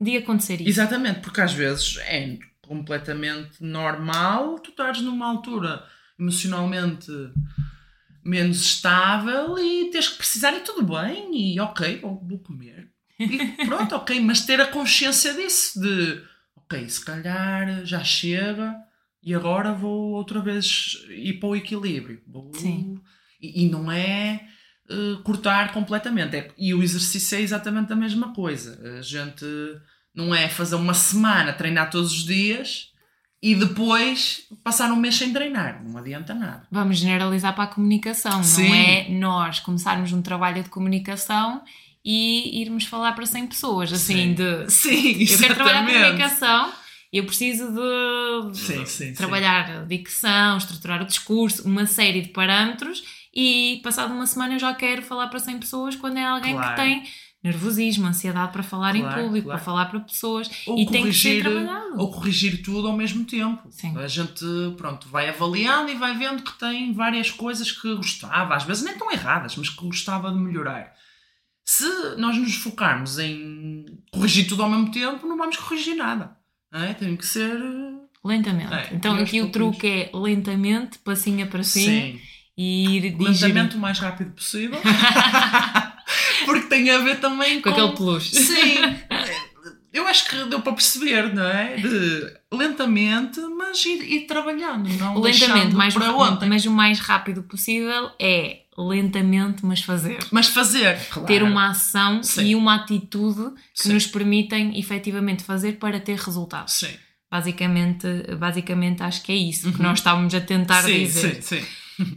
de acontecer isso. Exatamente, porque às vezes é completamente normal tu estares numa altura emocionalmente menos estável e tens que precisar e tudo bem, e ok, vou, vou comer. E <laughs> pronto, ok, mas ter a consciência disso, de ok, se calhar já chega e agora vou outra vez ir para o equilíbrio. Vou- Sim. E, e não é eh, cortar completamente. É- e o exercício é exatamente a mesma coisa. A gente não é fazer uma semana, treinar todos os dias e depois passar um mês sem treinar. Não adianta nada. Vamos generalizar para a comunicação, Sim. não é nós começarmos um trabalho de comunicação e irmos falar para 100 pessoas, assim, Sim. de Sim, eu quero trabalhar exatamente. comunicação, eu preciso de Sim, sim, trabalhar a dicção, estruturar o discurso, uma série de parâmetros e passado uma semana eu já quero falar para 100 pessoas quando é alguém Claro. que tem nervosismo, ansiedade para falar em Claro, público, claro. para falar para pessoas Ou e tem que ser corrigir, trabalhado. ou corrigir tudo ao mesmo tempo. Sim. A gente, pronto, vai avaliando e vai vendo que tem várias coisas que gostava, às vezes nem tão erradas, mas que gostava de melhorar. Se nós nos focarmos em corrigir tudo ao mesmo tempo, não vamos corrigir nada. É? Tem que ser. eh, Lentamente. É, então aqui o truque é lentamente, passinho a passinho Sim. e ir digerindo Lentamente o mais rápido possível. <laughs> <laughs> Porque tem a ver também com com. aquele peluche. Sim. <laughs> Eu acho que deu para perceber, não é? De lentamente, mas ir, ir trabalhando, não Lentamente, mais para ontem. mas o mais rápido possível é lentamente, mas fazer. Mas fazer, claro. Ter uma ação Sim. e uma atitude que Sim. nos permitem efetivamente fazer para ter resultados. Sim, Basicamente, basicamente acho que é isso que Uhum. nós estávamos a tentar sim, dizer. sim, sim.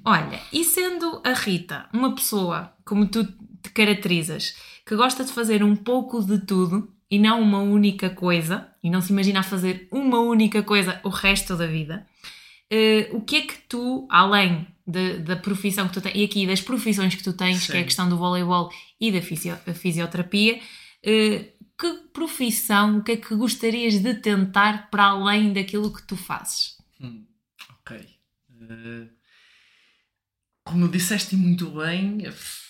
Olha, e sendo a Rita uma pessoa como tu te caracterizas, que gosta de fazer um pouco de tudo e não uma única coisa, e não se imagina a fazer uma única coisa o resto da vida, eh, o que é que tu, além de- da profissão que tu tens, e aqui das profissões que tu tens, que é a Sim. questão do voleibol e da fisio- fisioterapia, eh, que profissão, o que é que gostarias de tentar para além daquilo que tu fazes? Hum, ok. Eh, como disseste muito bem,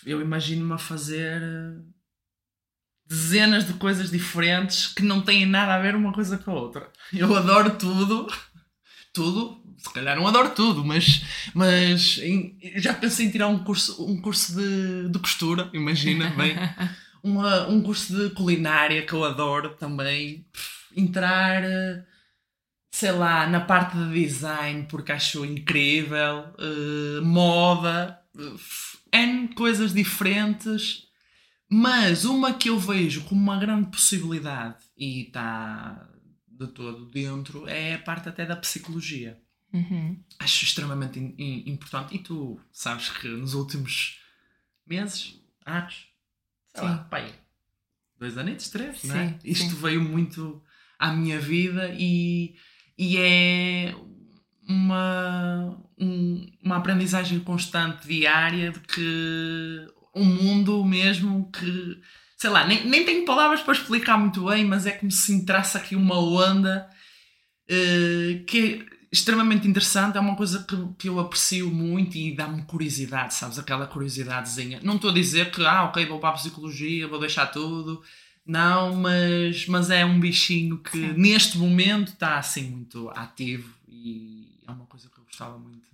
eu imagino-me a fazer eh, dezenas de coisas diferentes que não têm nada a ver uma coisa com a outra. Eu adoro tudo, tudo, se calhar não adoro tudo, mas, mas em- já pensei em tirar um curso, um curso de, de costura, imagina <laughs> bem. Uma- um curso de culinária que eu adoro também. Entrar, eh, sei lá, na parte de design porque acho incrível, eh, moda, N coisas diferentes. Mas uma que eu vejo como uma grande possibilidade e está de todo dentro é a parte até da psicologia Uhum. acho extremamente in- in- importante. E tu sabes que nos últimos meses, anos, sei lá, pai, dois anos, três, Sim, não é? Isto sim. veio muito à minha vida e, e é uma, um- uma aprendizagem constante, diária, de que um mundo mesmo que, sei lá, nem, nem tenho palavras para explicar muito bem, mas é como se entrasse aqui uma onda eh, que extremamente interessante, é uma coisa que, que eu aprecio muito e dá-me curiosidade, sabes? Aquela curiosidadezinha. Não estou a dizer que, ah, ok, vou para a psicologia, vou deixar tudo. Não, mas, mas é um bichinho que Sim. neste momento está assim muito ativo e é uma coisa que eu gostava muito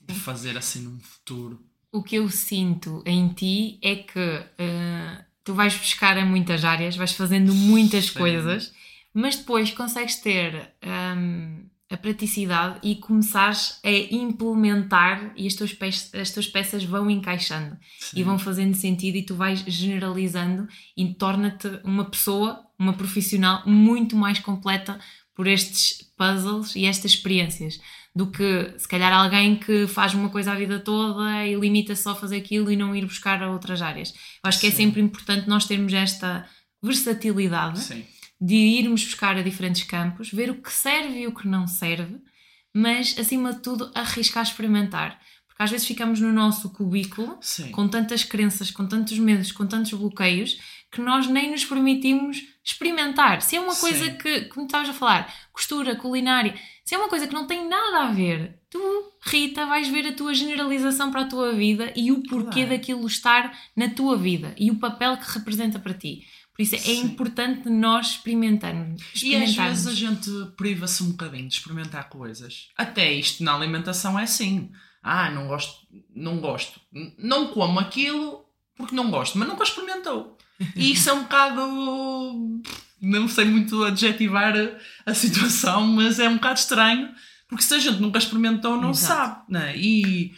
de fazer assim num futuro. o que eu sinto em ti é que eh, tu vais buscar em muitas áreas, vais fazendo muitas Sim. coisas, mas depois consegues ter hum, a praticidade e começares a implementar e as tuas, peças, as tuas peças vão encaixando Sim. e vão fazendo sentido e tu vais generalizando e torna-te uma pessoa, uma profissional muito mais completa por estes puzzles e estas experiências do que se calhar alguém que faz uma coisa a vida toda e limita-se só a fazer aquilo e não ir buscar a outras áreas. Eu acho que é sempre importante nós termos esta versatilidade Sim. De irmos buscar a diferentes campos, ver o que serve e o que não serve, mas acima de tudo arriscar experimentar. Porque às vezes ficamos no nosso cubículo Sim. com tantas crenças, com tantos medos, com tantos bloqueios, que nós nem nos permitimos experimentar. Se é uma coisa Sim. que, como estavas a falar, costura, culinária, se é uma coisa que não tem nada a ver, tu, Rita, vais ver a tua generalização para a tua vida e o porquê Claro. daquilo estar na tua vida e o papel que representa para ti. Por isso é Sim. importante nós experimentarmos. E às vezes a gente priva-se um bocadinho de experimentar coisas. Até isto na alimentação é assim. Ah, não gosto, não gosto. Não como aquilo porque não gosto, mas nunca experimentou. E isso é um bocado. Não sei muito adjetivar a, a situação, mas é um bocado estranho, porque se a gente nunca experimentou, não Exato. sabe. Né? E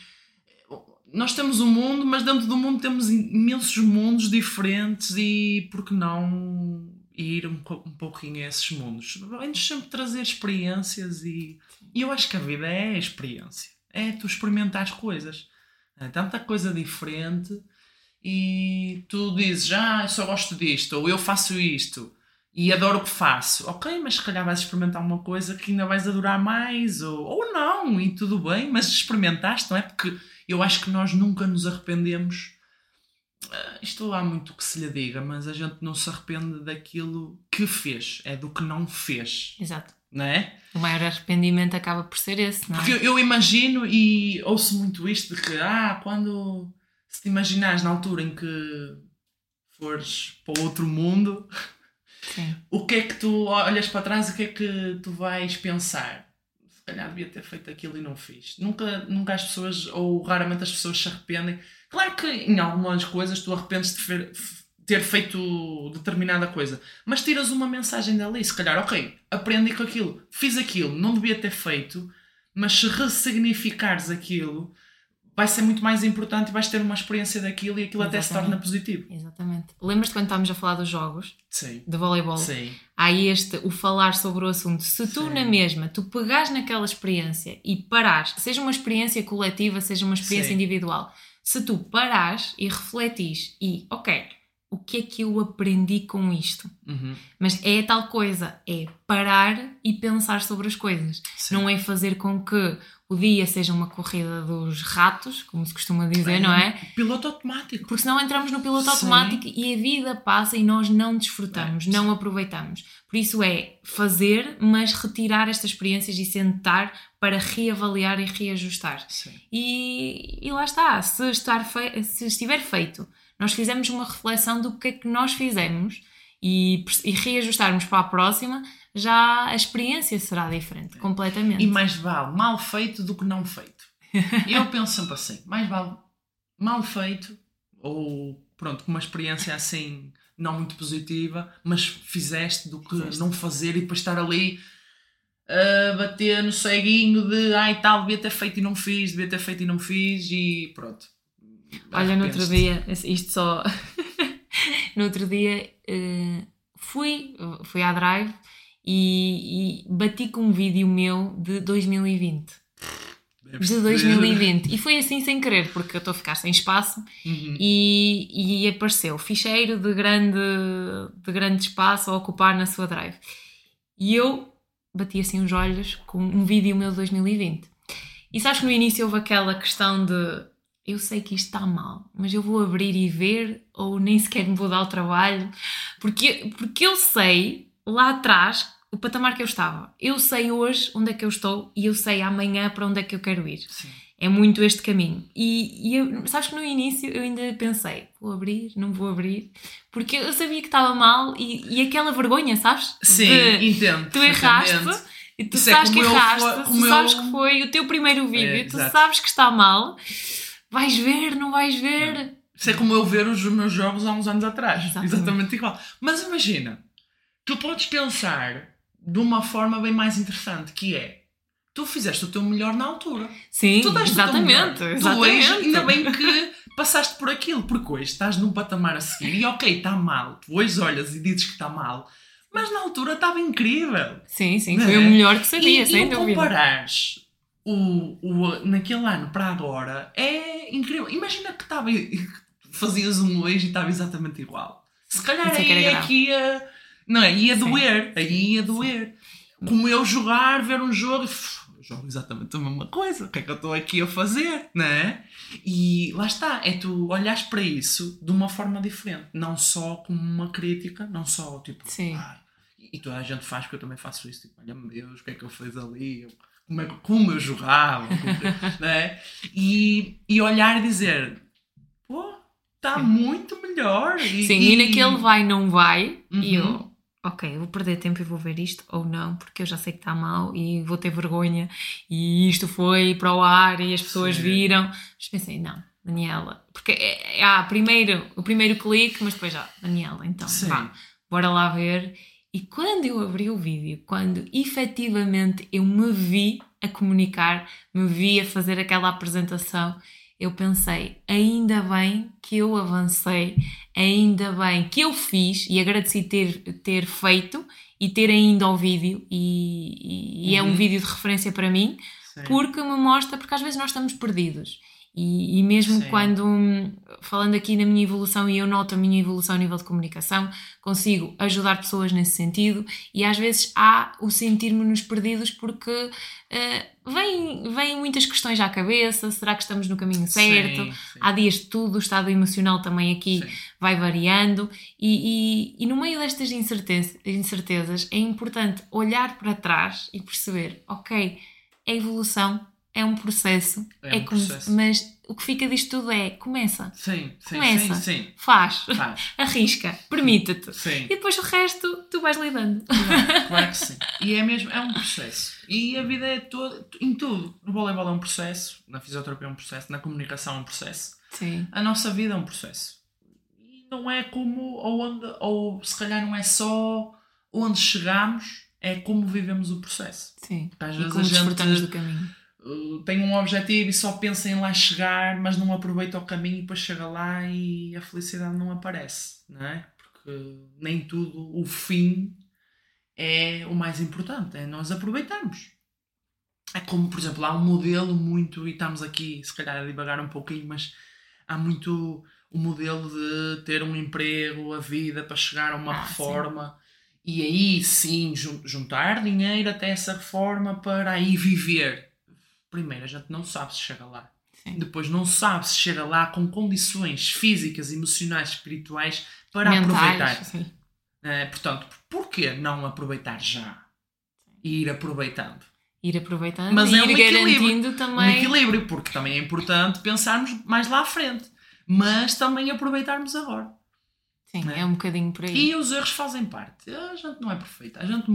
nós temos um mundo, mas dentro do mundo temos imensos mundos diferentes e por que não ir um, um pouquinho a esses mundos? Vai-nos sempre trazer experiências e, e eu acho que a vida é a experiência. É tu experimentar as coisas. É tanta coisa diferente e tu dizes, ah, eu só gosto disto, ou eu faço isto e adoro o que faço. Ok, mas se calhar vais experimentar uma coisa que ainda vais adorar mais, ou, ou não, e tudo bem, mas experimentaste, não é? Porque eu acho que nós nunca nos arrependemos. Uh, isto há muito que se lhe diga, mas a gente não se arrepende daquilo que fez, é do que não fez. Exato. Não é? O maior arrependimento acaba por ser esse, não é? Porque eu, eu imagino e ouço muito isto de que, ah, quando se te imaginares na altura em que fores para outro mundo, <laughs> Sim. o que é que tu olhas para trás, o que é que tu vais pensar? Se calhar devia ter feito aquilo e não fiz. Nunca, nunca as pessoas, ou raramente as pessoas se arrependem. Claro que em algumas coisas tu arrependes de fer- ter feito determinada coisa, mas tiras uma mensagem dali. Se calhar, ok, aprendi com aquilo, fiz aquilo, não devia ter feito, mas se ressignificares aquilo, vai ser muito mais importante e vais ter uma experiência daquilo e aquilo até se Exatamente. torna positivo. Exatamente. Lembras-te quando estávamos a falar dos jogos Sim. de voleibol? Sim. Há este, o falar sobre o assunto. Se tu Sim. na mesma, tu pegares naquela experiência e parares, seja uma experiência coletiva, seja uma experiência Sim. individual, se tu parares e refletis e, ok, o que é que eu aprendi com isto? Uhum. Mas é tal coisa, é parar e pensar sobre as coisas. Sim. Não é fazer com que o dia seja uma corrida dos ratos, como se costuma dizer, não é? Piloto automático. Porque senão entramos no piloto Sim. automático e a vida passa e nós não desfrutamos, É, não aproveitamos. Por isso é fazer, mas retirar estas experiências e sentar para reavaliar e reajustar. Sim. E, e lá está, se, estar fei- se estiver feito, nós fizermos uma reflexão do que é que nós fizemos e, e reajustarmos para a próxima, já a experiência será diferente, completamente. E mais vale mal feito do que não feito. Eu penso sempre assim: mais vale mal feito, ou pronto, com uma experiência assim não muito positiva, mas fizeste do que Fizeste. não fazer e depois estar ali a bater no ceguinho de ai tal, devia ter feito e não fiz, devia ter feito e não fiz e pronto. Olha, no outro dia, isto só. <laughs> no outro dia eh, fui, fui à Drive e, e bati com um vídeo meu de 2020. Deves De ter- 2020. E foi assim sem querer, porque eu estou a ficar sem espaço Uhum. e, e apareceu ficheiro de grande, de grande espaço a ocupar na sua Drive. E eu bati assim os olhos com um vídeo meu de 2020. E sabes que no início houve aquela questão de eu sei que isto está mal, mas eu vou abrir e ver ou nem sequer me vou dar o trabalho, porque, porque eu sei lá atrás o patamar que eu estava. Eu sei hoje onde é que eu estou e eu sei amanhã para onde é que eu quero ir. Sim. É muito este caminho. E, e eu, sabes que no início eu ainda pensei, vou abrir, não vou abrir, porque eu sabia que estava mal e, e aquela vergonha, sabes? Sim, De- entendo. tu erraste e tu Isso é sabes que como eu erraste, foi- tu como sabes eu- que foi o teu primeiro vídeo, É, tu exato. sabes que está mal, vais ver, não vais ver. Isso é como eu ver os meus jogos há uns anos atrás. Exatamente. Exatamente, igual. Mas imagina, tu podes pensar de uma forma bem mais interessante, que é tu fizeste o teu melhor na altura. Sim, tu deste o teu melhor. exatamente, Tu exatamente. hoje, ainda bem que passaste por aquilo, porque hoje estás num patamar a seguir e ok, está mal. Tu hoje olhas e dizes que está mal, mas na altura estava incrível. Sim, sim, foi é? o melhor que sabia, e, sem e o dúvida. comparares o, o, naquele ano para agora é incrível. Imagina que estava, fazias um hoje e estava exatamente igual. Se calhar é aí é que ia, não é, ia doer, aí ia doer. Como eu jogar, ver um jogo, e, "Uf, eu jogo exatamente a mesma coisa, o que é que eu estou aqui a fazer, não é? E lá está, é tu olhares para isso de uma forma diferente, não só como uma crítica, não só tipo, Sim. "Ah, e toda a gente faz, porque eu também faço isso, tipo, olha meu Deus, o que é que eu fiz ali, Eu- como, é, que- como eu jogava, <laughs> como é? E, e olhar e dizer, pô, está muito melhor. E, Sim, e naquele vai, não vai, e Uhum. eu, ok, eu vou perder tempo e vou ver isto ou não, porque eu já sei que está mal e vou ter vergonha e isto foi para o ar e as pessoas Sim. viram. Mas pensei, não, Daniela, porque é, é, há primeiro, o primeiro clique, mas depois já, Daniela, então, Sim. vá, bora lá ver. E quando eu abri o vídeo, quando efetivamente eu me vi a comunicar, me vi a fazer aquela apresentação, eu pensei, ainda bem que eu avancei, ainda bem que eu fiz e agradeci ter, ter feito e ter ainda o vídeo e, e- e é um Uhum. vídeo de referência para mim Sim. porque me mostra, porque às vezes nós estamos perdidos E, e mesmo Sim. quando, hum, falando aqui na minha evolução, e eu noto a minha evolução a nível de comunicação, consigo ajudar pessoas nesse sentido, e às vezes há o sentir-me-nos perdidos porque eh, vêm, vêm muitas questões à cabeça: será que estamos no caminho certo? Sim, sim. Há dias de tudo, o estado emocional também aqui Sim. vai variando, e, e, e no meio destas incertezas, incertezas é importante olhar para trás e perceber: ok, é evolução, é um processo, É um como- processo. mas o que fica disto tudo é começa, Sim, sim, Começa. sim, sim. faz, Faz. <laughs> arrisca, permite-te. Sim. E depois o resto tu vais lidando. Claro, <laughs> claro que sim. E é mesmo, é um processo. E a vida é toda, em tudo. No voleibol é um processo, na fisioterapia é um processo, na comunicação é um processo. Sim. A nossa vida é um processo. E não é como, ou, onde, ou se calhar não é só onde chegamos, é como vivemos o processo. Sim. Porque às E vezes como a gente desfrutamos do caminho. Uh, tem um objetivo e só pensa em lá chegar, mas não aproveita o caminho e depois chega lá e a felicidade não aparece, não é? Porque nem tudo, o fim é o mais importante, é nós aproveitarmos. É como, por exemplo, há um modelo muito, e estamos aqui se calhar a divagar um pouquinho, mas há muito o modelo de ter um emprego, a vida para chegar a uma Ah, sim. reforma e aí sim jun- juntar dinheiro até essa reforma para aí viver. Primeiro, a gente não sabe se chega lá. Sim. Depois, não sabe se chega lá com condições físicas, emocionais, espirituais para Mentais, aproveitar. sim. Eh, portanto, porquê não aproveitar já? E ir aproveitando. Ir aproveitando Mas e é um ir equilíbrio. garantindo Um também. equilíbrio, porque também é importante pensarmos mais lá à frente. Mas também aproveitarmos agora. Sim, né? é um bocadinho por aí. E os erros fazem parte. A gente não é perfeita. A gente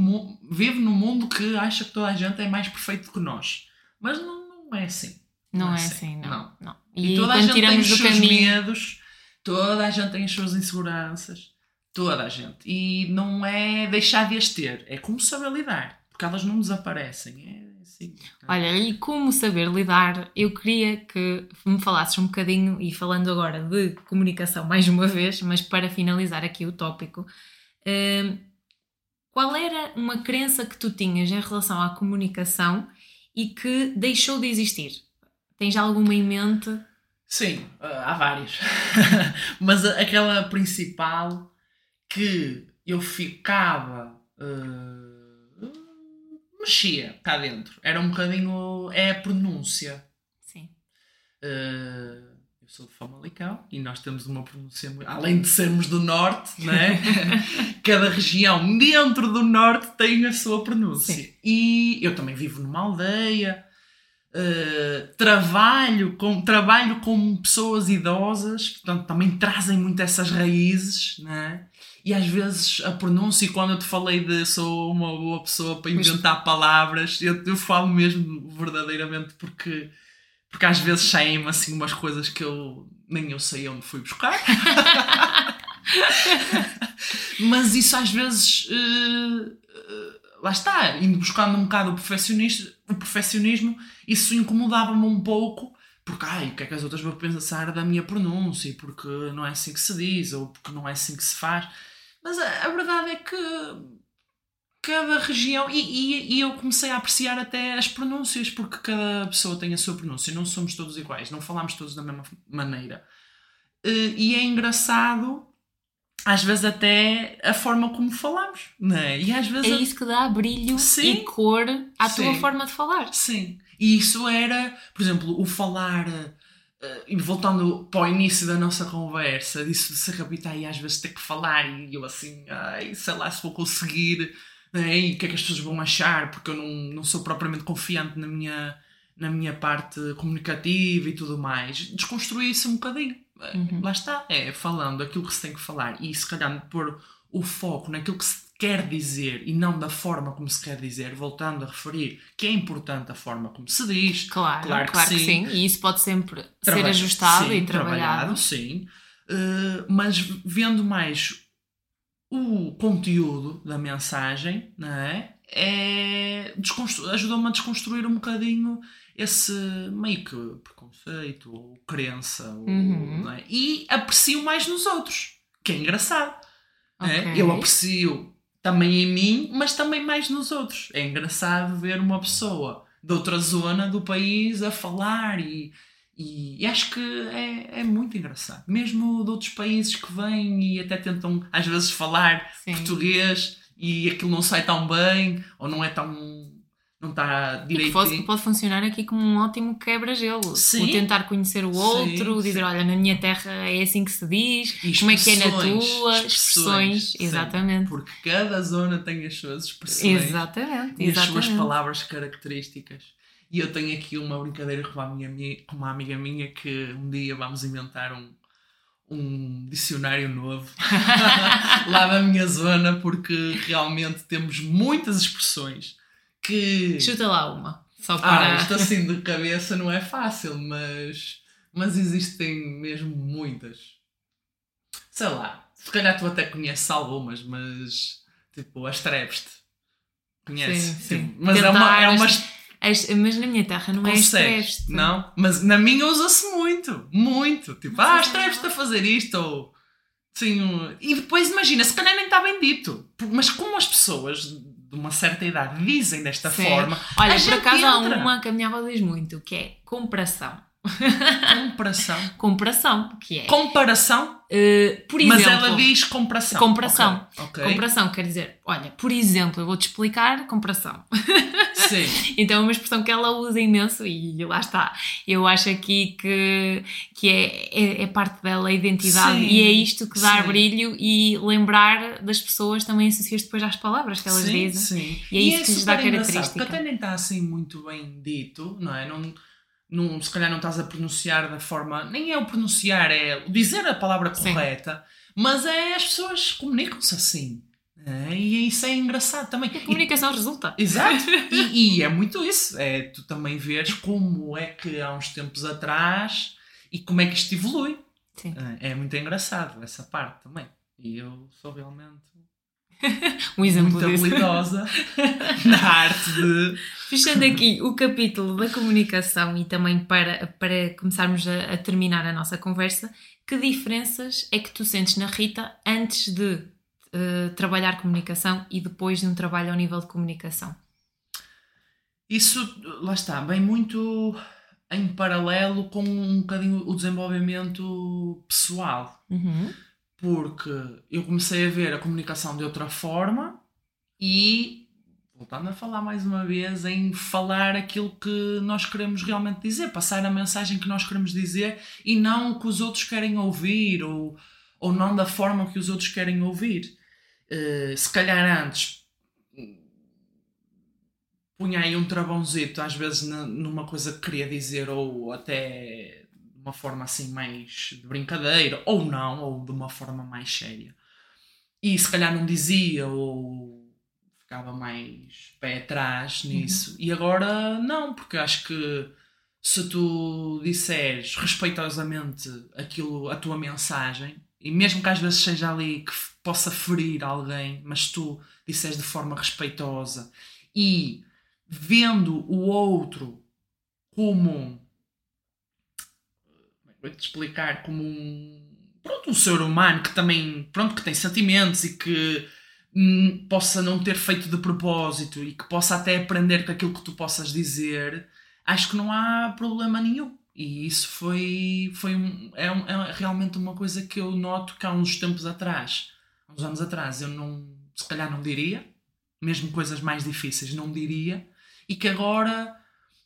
vive num mundo que acha que toda a gente é mais perfeito que nós. Mas não, não é assim. Não, não é é assim, assim, não. não. não. E, E, toda a gente tem os seus caminho. medos, toda a gente tem as suas inseguranças, toda a gente. E não é deixar de as ter, é como saber lidar, porque elas não desaparecem. É assim. Olha, e como saber lidar, eu queria que me falasses um bocadinho, e falando agora de comunicação mais uma vez, mas para finalizar aqui o tópico, hum, qual era uma crença que tu tinhas em relação à comunicação e que deixou de existir? Tens alguma em mente? Sim, ah, há várias. <laughs> Mas aquela principal que eu ficava. ah, mexia cá dentro. Era um bocadinho. É a pronúncia. Sim. Uh, sou de Famalicão e nós temos uma pronúncia muito... além de sermos do norte, né? <laughs> cada região dentro do norte tem a sua pronúncia. Sim. E eu também vivo numa aldeia, uh, trabalho, com, trabalho com pessoas idosas, portanto também trazem muito essas raízes, né? E às vezes a pronúncia, quando eu te falei de sou uma boa pessoa para inventar palavras, eu, eu falo mesmo verdadeiramente porque porque às vezes saem-me assim umas coisas que eu nem eu sei onde fui buscar. <laughs> Mas isso às vezes eh, eh, lá está, indo buscando um bocado o perfeccionismo, o perfeccionismo isso incomodava-me um pouco, porque ai, o que é que as outras vão pensar da minha pronúncia, e porque não é assim que se diz, ou porque não é assim que se faz. Mas a, a verdade é que cada região. E, e, e eu comecei a apreciar até as pronúncias, porque cada pessoa tem a sua pronúncia, não somos todos iguais, não falamos todos da mesma maneira. Eh, E é engraçado, às vezes, até a forma como falamos, não é? E às vezes. É isso que dá brilho Sim. e cor à tua Sim. forma de falar. Sim. E isso era, por exemplo, o falar. eh, E voltando para o início da nossa conversa, disso de se recapitar e às vezes ter que falar, e eu assim, ai, sei lá se vou conseguir, né? e o que é que as pessoas vão achar, porque eu não, não sou propriamente confiante na minha, na minha parte comunicativa e tudo mais. Desconstruir isso um bocadinho. Uhum. Lá está, é falando aquilo que se tem que falar e se calhar pôr o foco naquilo que se quer dizer e não da forma como se quer dizer, voltando a referir que é importante a forma como se diz, Claro, Claro claro, que que, sim. sim. E isso pode sempre ser Traba- ajustado sim, e trabalhado. sim. Uh, mas vendo mais o conteúdo da mensagem, não é? é ajuda-me a desconstruir um bocadinho esse meio que preconceito ou crença ou, Uhum. é? e aprecio mais nos outros, que é engraçado. é? Ok. Eu aprecio também em mim, mas também mais nos outros. É engraçado ver uma pessoa de outra zona do país a falar e, E, e acho que é, é muito engraçado. Mesmo de outros países que vêm e até tentam às vezes falar Sim. português e aquilo não sai tão bem ou não é tão. não está E que direito. fosse- que pode funcionar aqui como um ótimo quebra-gelo. Sim. O tentar conhecer o outro, Sim, dizer, sim. olha, na minha terra é assim que se diz, E como é que é na expressões, tua, expressões, sim. exatamente. Porque cada zona tem as suas expressões. Exatamente, e as suas palavras características. E eu tenho aqui uma brincadeira com uma, minha, mi- com uma amiga minha que um dia vamos inventar um, um dicionário novo <laughs> lá na minha zona, porque realmente temos muitas expressões que. Chuta lá uma, só Ah, para... isto assim de cabeça não é fácil, mas, mas existem mesmo muitas. Sei lá, se calhar tu até conheces algumas, mas tipo, as treveste. Conhece? Sim, sim. Tipo, mas é uma, é uma mas na minha terra não é estresse. Não? Mas na minha usa-se muito. Muito. Tipo, Mas ah, é estreves-te a fazer isto. Ou, sim, um- E depois imagina, se calhar nem está bem dito. Mas como as pessoas de uma certa idade dizem desta Sim. forma, Olha, A por gente acaso há entra. uma que a minha avó diz muito, que é comparação. Comparação. <laughs> Comparação, que é... Comparação? eh, por mas exemplo... ela diz comparação. Comparação. Ok. ok. Comparação quer dizer, olha, por exemplo, eu vou-te explicar comparação. <laughs> Sim. Então é uma expressão que ela usa imenso e lá está. Eu acho aqui que, que é, é, é parte dela a identidade Sim, e é isto que dá sim. brilho e lembrar das pessoas também associas depois às palavras que elas sim, dizem. Sim. E é isso que lhes dá característica. Porque até nem está assim muito bem dito, não é? Não, não, se calhar não estás a pronunciar da forma. Nem é o pronunciar, é o dizer a palavra Sim. correta, mas é as pessoas comunicam-se assim. é? E isso é engraçado também. A comunicação resulta. E- exato. <laughs> E, e é muito isso. É tu também veres como é que há uns tempos atrás e como é que isto evolui. Sim. É, é muito engraçado essa parte também. E eu sou realmente <laughs> Um exemplo muito disso. habilidosa <laughs> na arte de. Fechando aqui o capítulo da comunicação e também para, para começarmos a, a terminar a nossa conversa, que diferenças é que tu sentes na Rita antes de eh, trabalhar comunicação e depois de um trabalho ao nível de comunicação? Isso, lá está, vem muito em paralelo com um bocadinho o desenvolvimento pessoal. Uhum. Porque eu comecei a ver a comunicação de outra forma e, voltando a falar mais uma vez, em falar aquilo que nós queremos realmente dizer, passar a mensagem que nós queremos dizer e não o que os outros querem ouvir ou, ou não da forma que os outros querem ouvir. Eh, se calhar antes punha aí um travãozito, às vezes numa coisa que queria dizer, ou até uma forma assim mais de brincadeira, ou não, ou de uma forma mais séria. E se calhar não dizia, ou ficava mais pé atrás nisso. E agora não, porque acho que se tu disseres respeitosamente aquilo, a tua mensagem, e mesmo que às vezes seja ali que possa ferir alguém, mas tu disseres de forma respeitosa e vendo o outro como vou-te explicar como um pronto um ser humano que também pronto que tem sentimentos e que hum, possa não ter feito de propósito e que possa até aprender com aquilo que tu possas dizer acho que não há problema nenhum. E isso foi foi um, é, um- é realmente uma coisa que eu noto que há uns tempos atrás uns anos atrás eu não se calhar não diria mesmo coisas mais difíceis não diria e que agora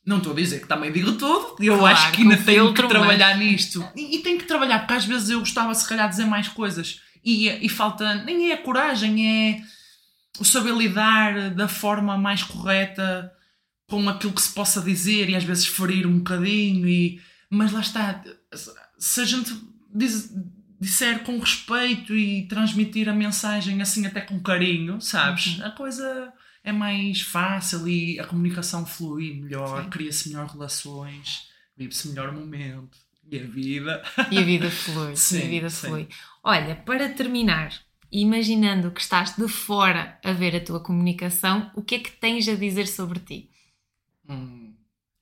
não estou a dizer que também digo tudo, eu Claro, acho que ainda tenho filtro, que trabalhar nisto e, e tenho que trabalhar porque às vezes eu gostava se calhar de dizer mais coisas e, e falta, nem é a coragem, é o saber lidar da forma mais correta com aquilo que se possa dizer e às vezes ferir um bocadinho e, mas lá está se a gente diz- disser com respeito e transmitir a mensagem assim até com carinho, sabes? Uhum. A coisa é mais fácil e a comunicação flui melhor, cria-se melhor relações, vive-se melhor momento e a vida. E a vida flui. e Sim, a vida sim. flui. Olha, para terminar, imaginando que estás de fora a ver a tua comunicação, o que é que tens a dizer sobre ti? Hum,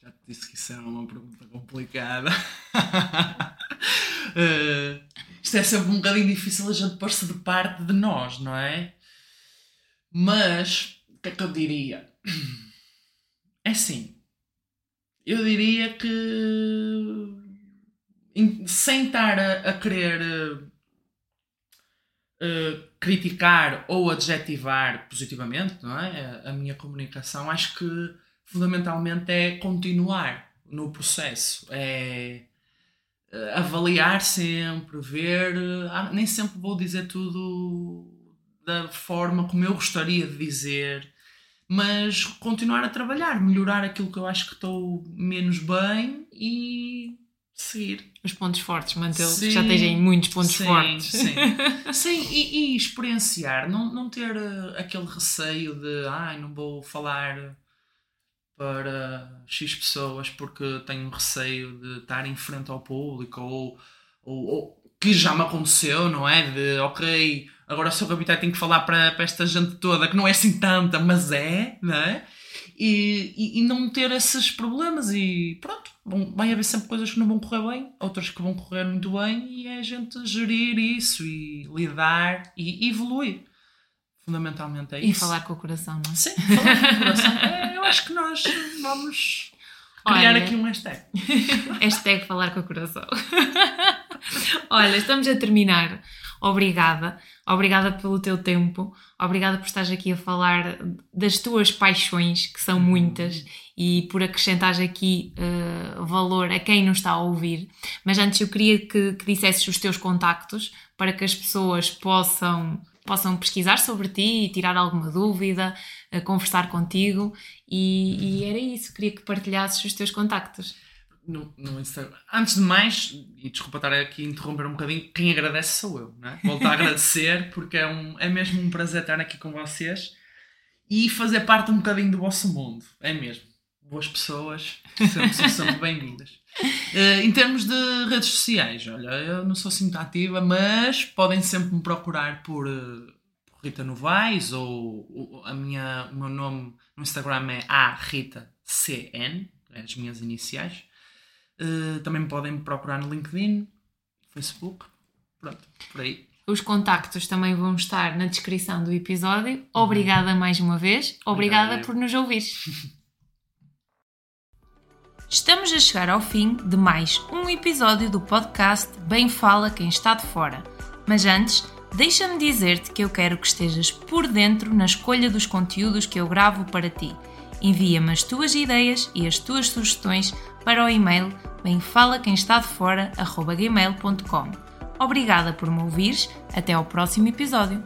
já te disse que isso era uma pergunta complicada. <laughs> Eh, isto é sempre um bocadinho difícil a gente pôr-se de parte de nós, não é? Mas, que é que eu diria? É assim, eu diria que sem estar a, a querer uh, criticar ou adjetivar positivamente não é? a, minha comunicação, acho que fundamentalmente é continuar no processo. É avaliar sempre, ver. Ah, nem sempre vou dizer tudo da forma como eu gostaria de dizer, mas continuar a trabalhar, melhorar aquilo que eu acho que estou menos bem e seguir. Os pontos fortes, mantê-los, já têm muitos pontos sim, fortes. Sim, <laughs> sim e, e, experienciar, não, não ter uh, aquele receio de ai, não vou falar para X pessoas porque tenho receio de estar em frente ao público ou, ou, ou que já me aconteceu, não é? De ok, agora sou habitat tenho que falar para, para esta gente toda que não é assim tanta, mas é, não é? E, e, e não ter esses problemas e pronto, vão, vai haver sempre coisas que não vão correr bem, outras que vão correr muito bem e é a gente gerir isso e lidar e evoluir. Fundamentalmente é e isso. E falar com o coração, não é? Sim, falar com o coração. É, eu acho que nós vamos criar Olha, aqui um hashtag. <laughs> hashtag falar com o coração. <laughs> Olha, estamos a terminar. Obrigada. Obrigada pelo teu tempo. Obrigada por estares aqui a falar das tuas paixões, que são muitas, e por acrescentares aqui uh, valor a quem nos está a ouvir. Mas antes eu queria que, que dissesses os teus contactos para que as pessoas possam possam pesquisar sobre ti e tirar alguma dúvida, uh, conversar contigo e, e, era isso, queria que partilhasses os teus contactos no, no Instagram. Antes de mais, e desculpa estar aqui a interromper um bocadinho, quem agradece sou eu, né? Volto a <laughs> agradecer porque é, um, é mesmo um prazer estar aqui com vocês e fazer parte um bocadinho do vosso mundo. É mesmo. Boas pessoas, sempre, são sempre bem-vindas. Uh, em termos de redes sociais, olha, eu não sou assim muito ativa, mas podem sempre me procurar por, uh, por Rita Novaes ou, ou, a minha, o meu nome no Instagram é a Rita CN, é as minhas iniciais. Uh, também me podem procurar no LinkedIn, Facebook, pronto, por aí. Os contactos também vão estar na descrição do episódio. Obrigada mais uma vez. Obrigada Obrigado. por nos ouvir. <laughs> Estamos a chegar ao fim de mais um episódio do podcast Bem Fala Quem Está de Fora. Mas antes, deixa-me dizer-te que eu quero que estejas por dentro na escolha dos conteúdos que eu gravo para ti. Envia-me as tuas ideias e as tuas sugestões para o e-mail bemfalaquemestadefora.gmail.com Obrigada por me ouvires, até ao próximo episódio.